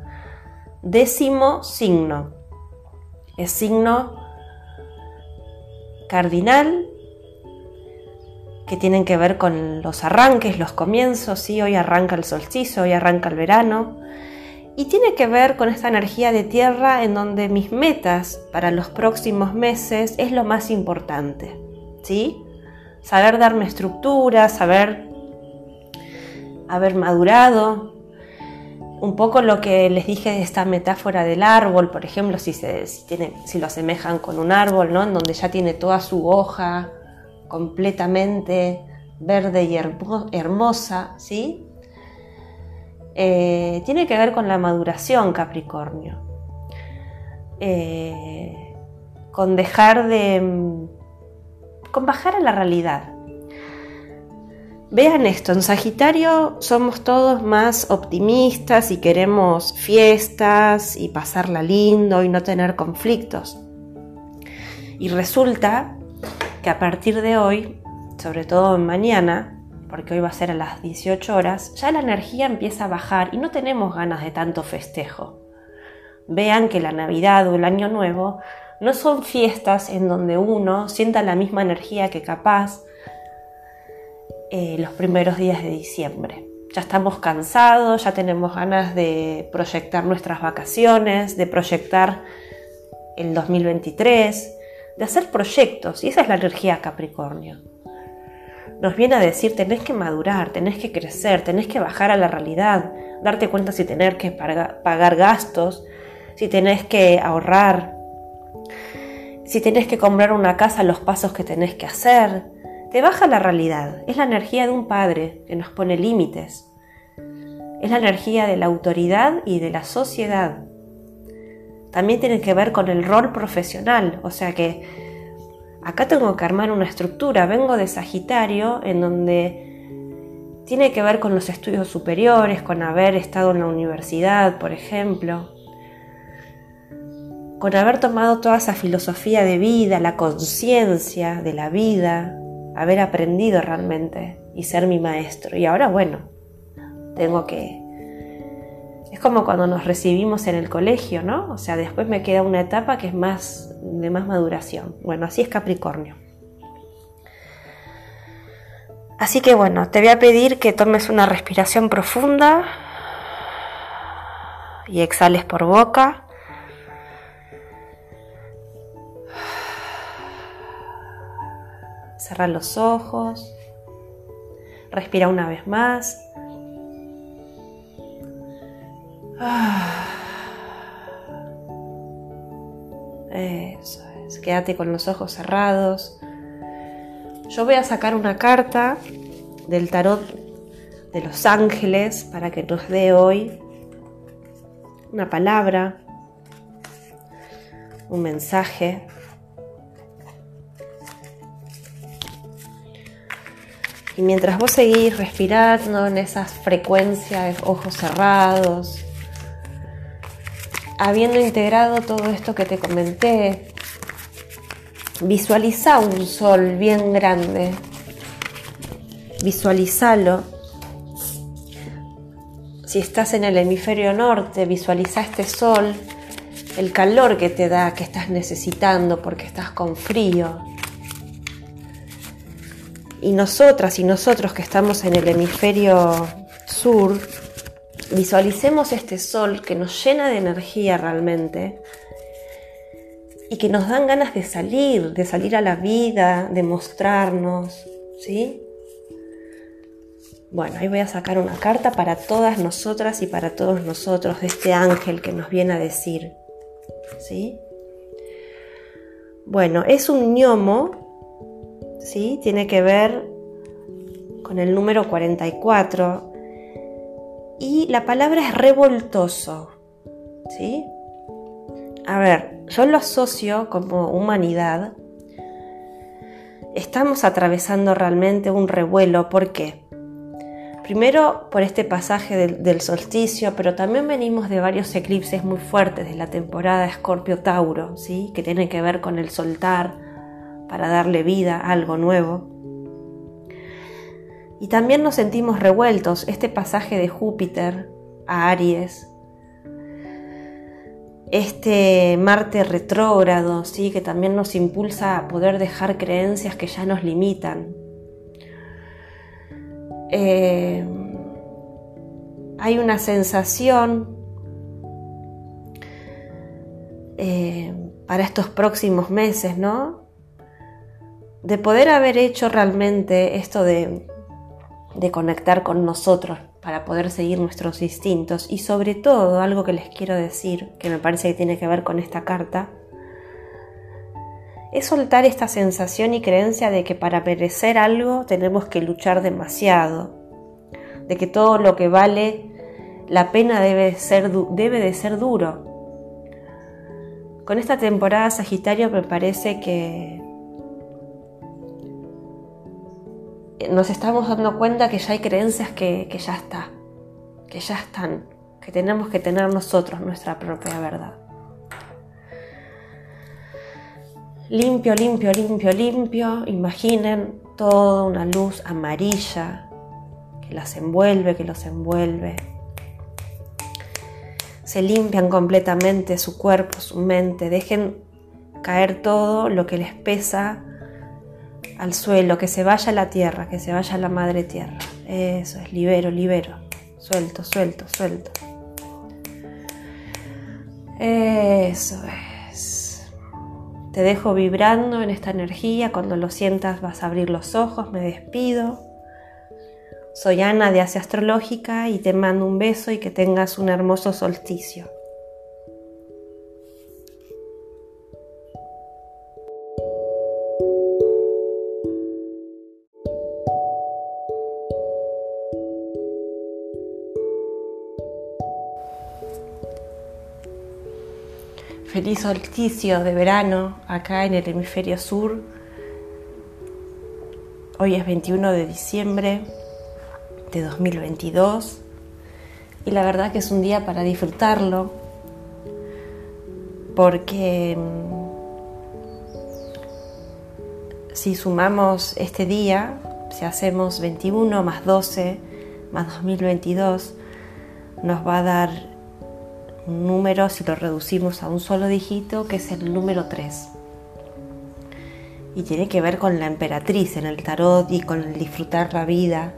décimo signo, es signo cardinal que tienen que ver con los arranques, los comienzos, ¿sí? hoy arranca el solsticio, hoy arranca el verano, y tiene que ver con esta energía de tierra en donde mis metas para los próximos meses es lo más importante. ¿Sí? Saber darme estructura, saber haber madurado. Un poco lo que les dije de esta metáfora del árbol, por ejemplo, si, se, si, lo asemejan con un árbol, ¿no? En donde ya tiene toda su hoja completamente verde y hermosa, ¿sí? Eh, tiene que ver con la maduración Capricornio, eh, con dejar de... con bajar a la realidad. Vean esto, en Sagitario somos todos más optimistas y queremos fiestas y pasarla lindo y no tener conflictos. Y resulta que a partir de hoy, sobre todo mañana, porque hoy va a ser a las 18 horas, ya la energía empieza a bajar y no tenemos ganas de tanto festejo. Vean que la Navidad o el Año Nuevo no son fiestas en donde uno sienta la misma energía que capaz eh, los primeros días de diciembre. Ya estamos cansados, ya tenemos ganas de proyectar nuestras vacaciones, de proyectar el 2023, de hacer proyectos, y esa es la energía Capricornio nos viene a decir tenés que madurar, tenés que crecer, tenés que bajar a la realidad, darte cuenta si tenés que pagar gastos, si tenés que ahorrar, si tenés que comprar una casa, los pasos que tenés que hacer. Te baja la realidad. Es la energía de un padre que nos pone límites. Es la energía de la autoridad y de la sociedad. También tiene que ver con el rol profesional, o sea que acá tengo que armar una estructura, vengo de Sagitario, en donde tiene que ver con los estudios superiores, con haber estado en la universidad, por ejemplo, con haber tomado toda esa filosofía de vida, la conciencia de la vida, haber aprendido realmente y ser mi maestro. Y ahora, bueno, tengo que... Es como cuando nos recibimos en el colegio, ¿no? O sea, después me queda una etapa que es más de más maduración. Bueno, así es Capricornio. Así que bueno, te voy a pedir que tomes una respiración profunda y exhales por boca. Cerra los ojos. Respira una vez más. Eso es, quédate con los ojos cerrados. Yo voy a sacar una carta del tarot de los ángeles para que nos dé hoy una palabra, un mensaje. Y mientras vos seguís respirando en esas frecuencias, ojos cerrados, habiendo integrado todo esto que te comenté, visualiza un sol bien grande, visualizalo. Si estás en el hemisferio norte, visualiza este sol el calor que te da, que estás necesitando porque estás con frío. Y nosotras y nosotros que estamos en el hemisferio sur, visualicemos este sol que nos llena de energía realmente y que nos dan ganas de salir, de salir a la vida, de mostrarnos, ¿sí? Bueno, ahí voy a sacar una carta para todas nosotras y para todos nosotros de este ángel que nos viene a decir, ¿sí? Bueno, es un gnomo, ¿sí? Tiene que ver con el número 44 y la palabra es revoltoso, ¿sí? A ver, yo lo asocio como humanidad. Estamos atravesando realmente un revuelo. ¿Por qué? Primero por este pasaje del, solsticio, pero también venimos de varios eclipses muy fuertes de la temporada Escorpio-Tauro, ¿sí? que tienen que ver con el soltar para darle vida a algo nuevo. Y también nos sentimos revueltos. Este pasaje de Júpiter a Aries este Marte retrógrado, ¿sí? que también nos impulsa a poder dejar creencias que ya nos limitan. Eh, hay una sensación eh, para estos próximos meses, ¿no? De poder haber hecho realmente esto de, de conectar con nosotros para poder seguir nuestros instintos y sobre todo algo que les quiero decir, que me parece que tiene que ver con esta carta, es soltar esta sensación y creencia de que para merecer algo tenemos que luchar demasiado, de que todo lo que vale la pena debe, ser, debe de ser duro. Con esta temporada Sagitario me parece que nos estamos dando cuenta que ya hay creencias que, ya está, que ya están, que tenemos que tener nosotros nuestra propia verdad. Limpio, limpio, limpio, limpio. Imaginen toda una luz amarilla que las envuelve, que los envuelve. Se limpian completamente su cuerpo, su mente. Dejen caer todo lo que les pesa al suelo, que se vaya la tierra, que se vaya la madre tierra. Eso es, libero, libero. Suelto, suelto, suelto. Eso es. Te dejo vibrando en esta energía. Cuando lo sientas vas a abrir los ojos. Me despido. Soy Ana de Asia Astrológica y te mando un beso y que tengas un hermoso solsticio. Feliz solsticio de verano acá en el hemisferio sur. Hoy es 21 de diciembre de 2022 y la verdad que es un día para disfrutarlo porque mm, si sumamos este día, si hacemos 21 más 12 más 2022, nos va a dar un número si lo reducimos a un solo dígito que es el número 3. Y tiene que ver con la emperatriz en el tarot y con el disfrutar la vida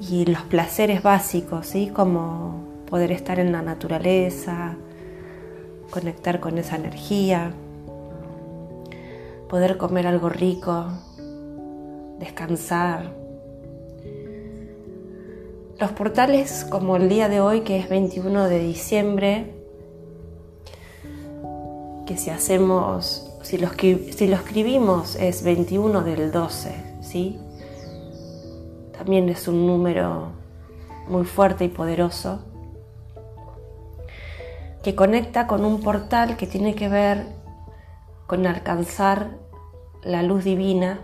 y los placeres básicos, ¿sí? como poder estar en la naturaleza, conectar con esa energía, poder comer algo rico, descansar, los portales como el día de hoy, que es 21 de diciembre, que si hacemos, si lo, si lo escribimos es 21 del 12, ¿sí? También es un número muy fuerte y poderoso que conecta con un portal que tiene que ver con alcanzar la luz divina,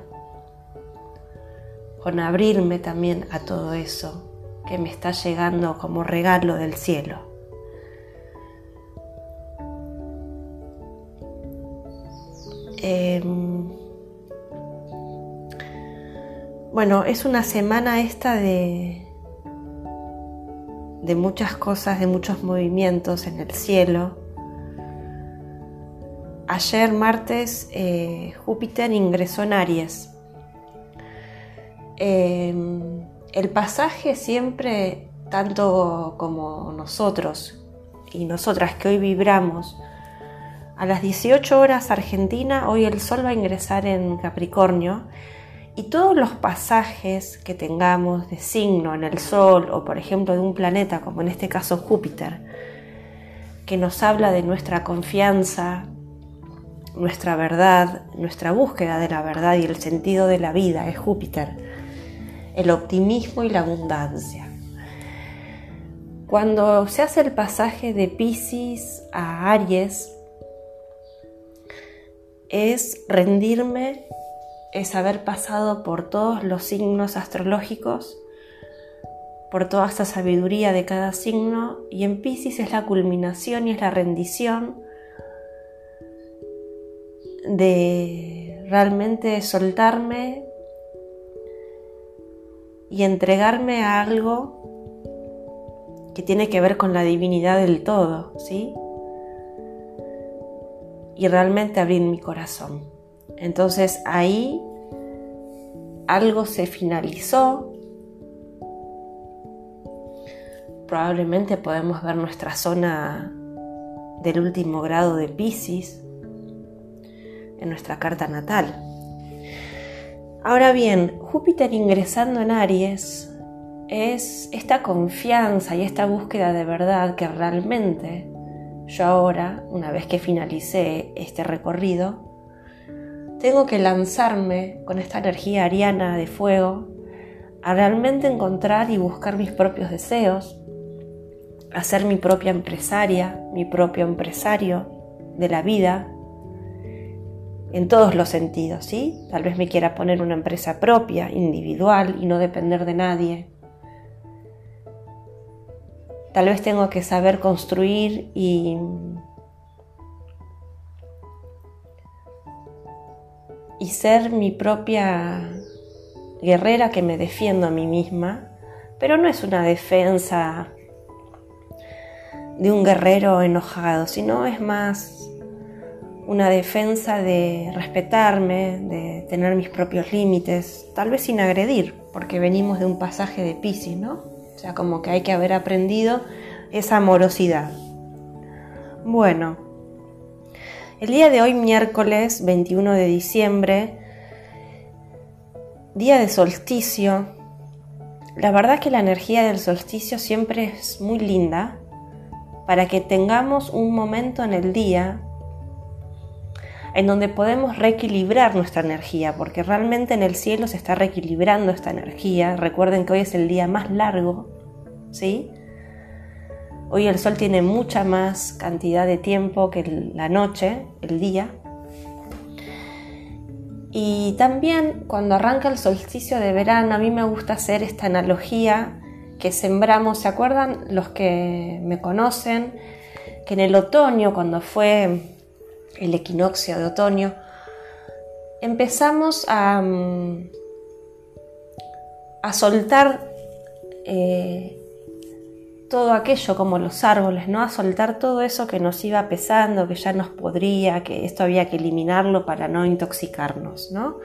con abrirme también a todo eso que me está llegando como regalo del cielo. Em, bueno, es una semana esta de, de muchas cosas, de muchos movimientos en el cielo. ayer martes eh, Júpiter ingresó en Aries. Em, el pasaje siempre, tanto como nosotros y nosotras que hoy vibramos, a las 18 horas Argentina, hoy el Sol va a ingresar en Capricornio y todos los pasajes que tengamos de signo en el Sol o por ejemplo de un planeta como en este caso Júpiter, que nos habla de nuestra confianza, nuestra verdad, nuestra búsqueda de la verdad y el sentido de la vida es Júpiter, el optimismo y la abundancia. Cuando se hace el pasaje de Pisces a Aries, es rendirme, es haber pasado por todos los signos astrológicos, por toda esta sabiduría de cada signo, y en Pisces es la culminación y es la rendición de realmente soltarme y entregarme a algo que tiene que ver con la divinidad del todo, ¿sí? Y realmente abrir mi corazón. Entonces ahí algo se finalizó. Probablemente podemos ver nuestra zona del último grado de Pisces en nuestra carta natal. Ahora bien, Júpiter ingresando en Aries es esta confianza y esta búsqueda de verdad que realmente yo ahora, una vez que finalicé este recorrido, tengo que lanzarme con esta energía ariana de fuego a realmente encontrar y buscar mis propios deseos, a ser mi propia empresaria, mi propio empresario de la vida, en todos los sentidos, ¿sí? Tal vez me quiera poner una empresa propia, individual y no depender de nadie. Tal vez tengo que saber construir y y ser mi propia guerrera que me defiendo a mí misma, pero no es una defensa de un guerrero enojado, sino es más una defensa de respetarme, de tener mis propios límites, tal vez sin agredir, porque venimos de un pasaje de Pisces, ¿no? O sea, como que hay que haber aprendido esa amorosidad. Bueno, el día de hoy, miércoles 21 de diciembre, día de solsticio, la verdad que la energía del solsticio siempre es muy linda para que tengamos un momento en el día en donde podemos reequilibrar nuestra energía, porque realmente en el cielo se está reequilibrando esta energía. Recuerden que hoy es el día más largo, ¿sí? Hoy el sol tiene mucha más cantidad de tiempo que la noche, el día. Y también cuando arranca el solsticio de verano, a mí me gusta hacer esta analogía que sembramos, ¿se acuerdan los que me conocen? Que en el otoño, cuando fue el equinoccio de otoño, empezamos a, mm, a soltar eh, todo aquello como los árboles, ¿no? A soltar todo eso que nos iba pesando, que ya nos podría, que esto había que eliminarlo para no intoxicarnos, ¿no?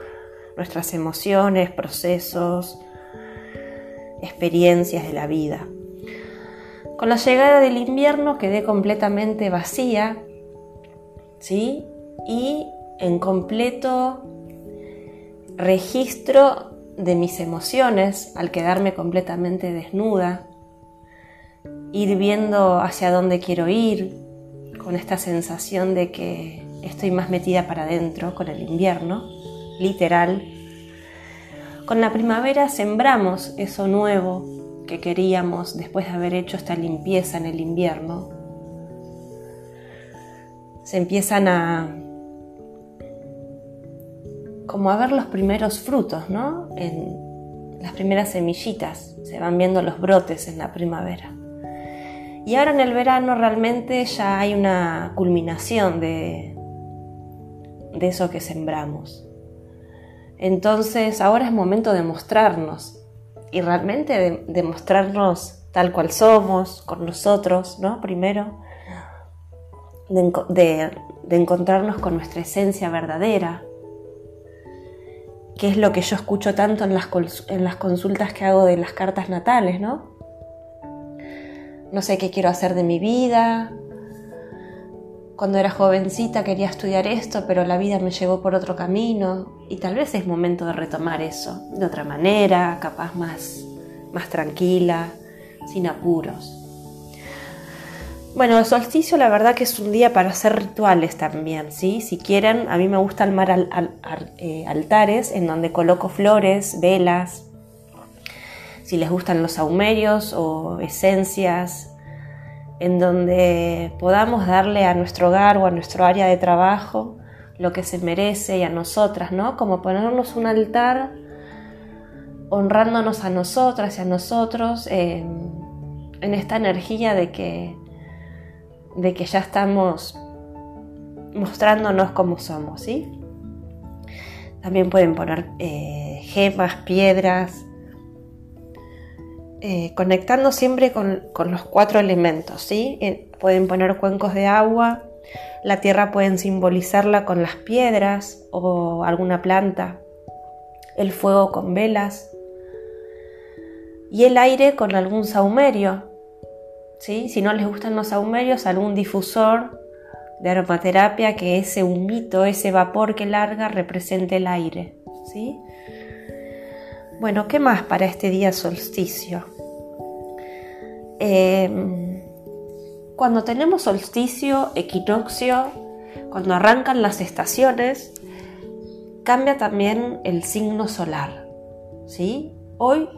Nuestras emociones, procesos, experiencias de la vida. Con la llegada del invierno quedé completamente vacía, ¿sí? Y en completo registro de mis emociones al quedarme completamente desnuda, ir viendo hacia dónde quiero ir, con esta sensación de que estoy más metida para adentro con el invierno, literal. Con la primavera sembramos eso nuevo que queríamos después de haber hecho esta limpieza en el invierno se empiezan a como a ver los primeros frutos, ¿no? En las primeras semillitas, se van viendo los brotes en la primavera. Y ahora en el verano realmente ya hay una culminación de, de eso que sembramos. Entonces ahora es momento de mostrarnos y realmente de, de mostrarnos tal cual somos, con nosotros, ¿no? Primero de, encontrarnos con nuestra esencia verdadera, que es lo que yo escucho tanto en las, en las consultas que hago de las cartas natales, ¿no? No sé qué quiero hacer de mi vida. Cuando era jovencita quería estudiar esto, pero la vida me llevó por otro camino y tal vez es momento de retomar eso de otra manera, capaz más, más tranquila, sin apuros. Bueno, el solsticio la verdad que es un día para hacer rituales también, ¿sí? Si quieren, a mí me gusta armar eh, altares en donde coloco flores, velas, si les gustan los saumerios o esencias, en donde podamos darle a nuestro hogar o a nuestro área de trabajo lo que se merece y a nosotras, ¿no? Como ponernos un altar honrándonos a nosotras y a nosotros en esta energía de que de que ya estamos mostrándonos como somos, ¿sí? También pueden poner eh, gemas, piedras, eh, conectando siempre con, los cuatro elementos, ¿sí? Eh, pueden poner cuencos de agua, la tierra pueden simbolizarla con las piedras o alguna planta, el fuego con velas y el aire con algún saumerio, si no les gustan los saumerios, algún difusor de aromaterapia que ese humito, ese vapor que larga represente el aire. ¿sí? Bueno, ¿qué más para este día solsticio? Em, cuando tenemos solsticio, equinoccio, cuando arrancan las estaciones, cambia también el signo solar. ¿sí? Hoy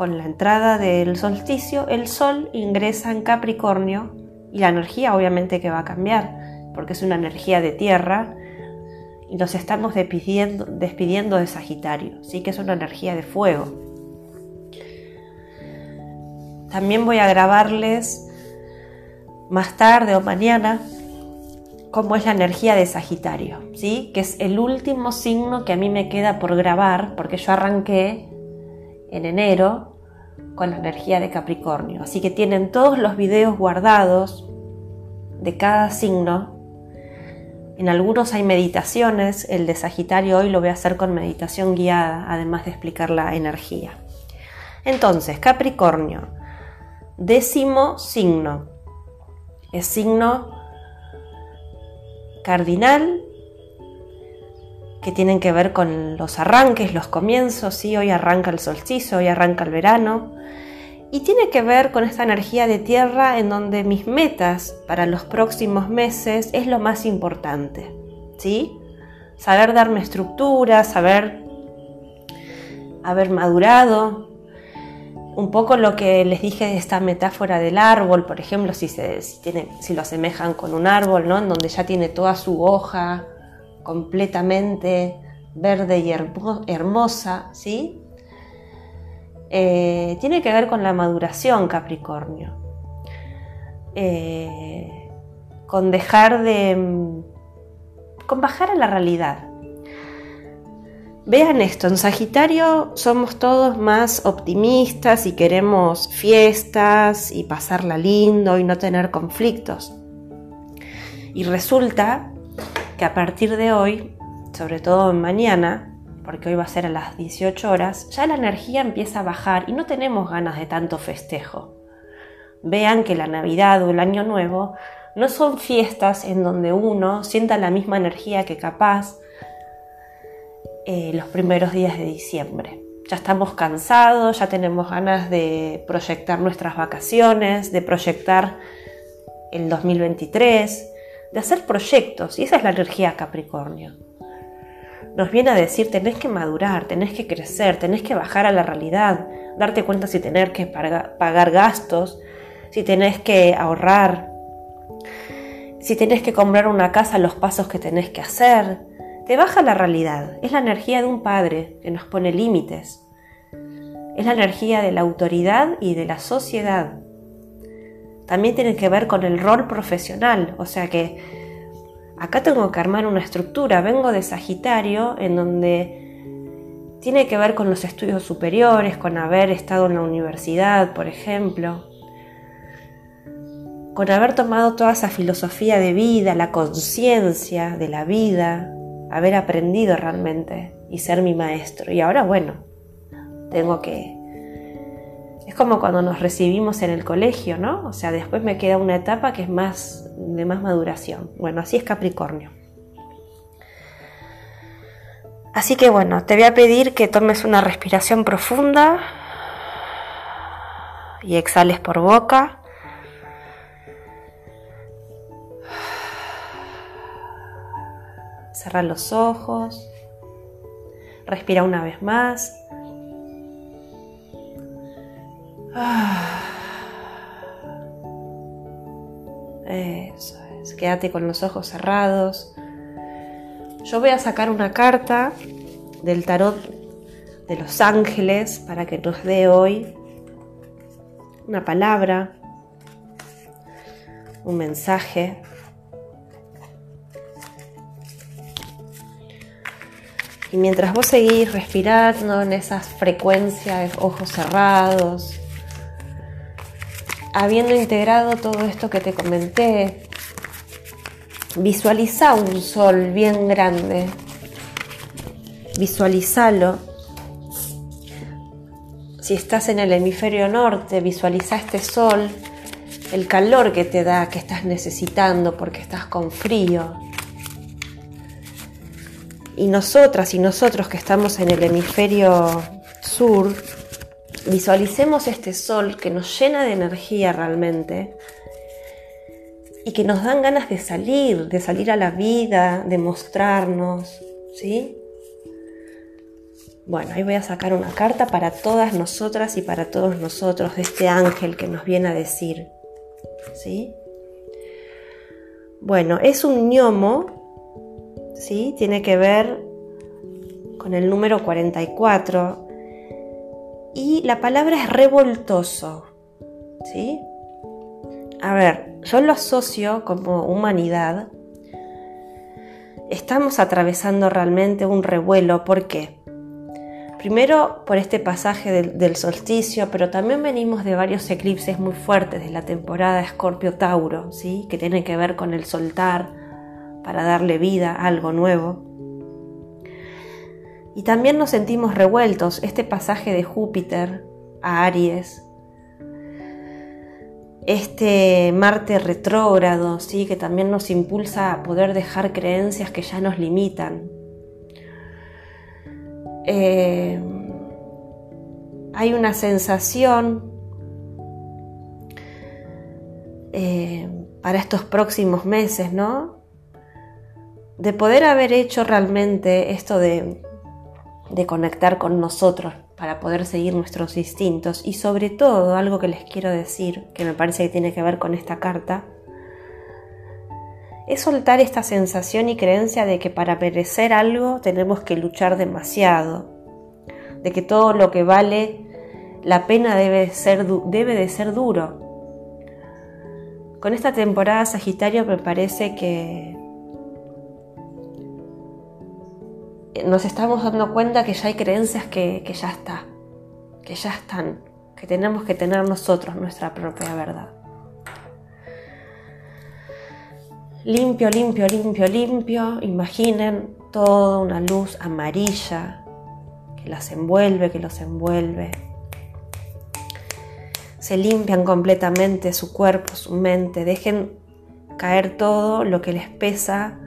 con la entrada del solsticio, el Sol ingresa en Capricornio y la energía obviamente que va a cambiar, porque es una energía de tierra y nos estamos despidiendo, de Sagitario, sí que es una energía de fuego. También voy a grabarles más tarde o mañana cómo es la energía de Sagitario, ¿sí? que es el último signo que a mí me queda por grabar, porque yo arranqué en enero con la energía de Capricornio. Así que tienen todos los videos guardados de cada signo. En algunos hay meditaciones, el de Sagitario hoy lo voy a hacer con meditación guiada, además de explicar la energía. Entonces, Capricornio, décimo signo, es signo cardinal que tienen que ver con los arranques, los comienzos, ¿sí? hoy arranca el solsticio, hoy arranca el verano, y tiene que ver con esta energía de tierra en donde mis metas para los próximos meses es lo más importante, ¿sí? Saber darme estructura, saber haber madurado, un poco lo que les dije de esta metáfora del árbol, por ejemplo, si, se, si lo asemejan con un árbol, ¿no? En donde ya tiene toda su hoja, completamente verde y hermosa, ¿sí? Eh, tiene que ver con la maduración Capricornio, eh, con dejar de... con bajar a la realidad. Vean esto, en Sagitario somos todos más optimistas y queremos fiestas y pasarla lindo y no tener conflictos. Y resulta que a partir de hoy, sobre todo mañana, porque hoy va a ser a las 18 horas, ya la energía empieza a bajar y no tenemos ganas de tanto festejo. Vean que la Navidad o el Año Nuevo no son fiestas en donde uno sienta la misma energía que capaz eh, los primeros días de diciembre. Ya estamos cansados, ya tenemos ganas de proyectar nuestras vacaciones, de proyectar el 2023, de hacer proyectos, y esa es la energía Capricornio. Nos viene a decir, tenés que madurar, tenés que crecer, tenés que bajar a la realidad, darte cuenta si tenés que pagar gastos, si tenés que ahorrar, si tenés que comprar una casa, los pasos que tenés que hacer. Te baja la realidad. Es la energía de un padre que nos pone límites. Es la energía de la autoridad y de la sociedad también tiene que ver con el rol profesional, o sea que acá tengo que armar una estructura, vengo de Sagitario, en donde tiene que ver con los estudios superiores, con haber estado en la universidad, por ejemplo. con haber tomado toda esa filosofía de vida, la conciencia de la vida, haber aprendido realmente y ser mi maestro. Y ahora, bueno, tengo que... Es como cuando nos recibimos en el colegio, ¿no? O sea, después me queda una etapa que es más de más maduración. Bueno, así es Capricornio. Así que bueno, te voy a pedir que tomes una respiración profunda y exhales por boca. Cerra los ojos. Respira una vez más. Eso es. Quédate con los ojos cerrados. Yo voy a sacar una carta del tarot de los ángeles para que nos dé hoy una palabra, un mensaje. Y mientras vos seguís respirando en esas frecuencias, ojos cerrados, habiendo integrado todo esto que te comenté, visualiza un sol bien grande, visualizalo. Si estás en el hemisferio norte, visualiza este sol, el calor que te da, que estás necesitando porque estás con frío. Y nosotras y nosotros que estamos en el hemisferio sur, visualicemos este sol que nos llena de energía realmente y que nos dan ganas de salir, de salir a la vida, de mostrarnos, ¿sí? Bueno, ahí voy a sacar una carta para todas nosotras y para todos nosotros de este ángel que nos viene a decir, ¿sí? Bueno, es un gnomo, ¿sí? Tiene que ver con el número 44 y la palabra es revoltoso. ¿Sí? A ver, yo lo asocio como humanidad. Estamos atravesando realmente un revuelo. ¿Por qué? Primero por este pasaje del, solsticio, pero también venimos de varios eclipses muy fuertes de la temporada Escorpio-Tauro, ¿sí? que tienen que ver con el soltar para darle vida a algo nuevo. Y también nos sentimos revueltos, este pasaje de Júpiter a Aries, este Marte retrógrado, ¿sí? que también nos impulsa a poder dejar creencias que ya nos limitan. Eh, hay una sensación eh, para estos próximos meses, ¿no? De poder haber hecho realmente esto de de conectar con nosotros para poder seguir nuestros instintos y sobre todo algo que les quiero decir, que me parece que tiene que ver con esta carta, es soltar esta sensación y creencia de que para merecer algo tenemos que luchar demasiado, de que todo lo que vale la pena debe, ser, debe de ser duro. Con esta temporada Sagitario me parece que nos estamos dando cuenta que ya hay creencias que, ya está, que ya están, que tenemos que tener nosotros nuestra propia verdad. Limpio, limpio, limpio, limpio. Imaginen toda una luz amarilla que las envuelve, que los envuelve. Se limpian completamente su cuerpo, su mente. Dejen caer todo lo que les pesa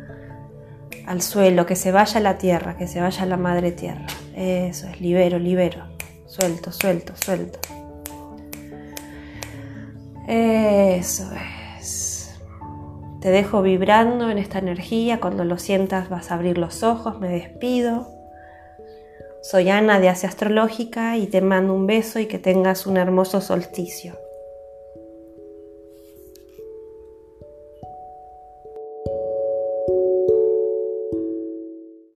al suelo, que se vaya la tierra, que se vaya la madre tierra. Eso es, libero, libero. Suelto, suelto, suelto. Eso es. Te dejo vibrando en esta energía. Cuando lo sientas vas a abrir los ojos. Me despido. Soy Ana de Asia Astrológica y te mando un beso y que tengas un hermoso solsticio.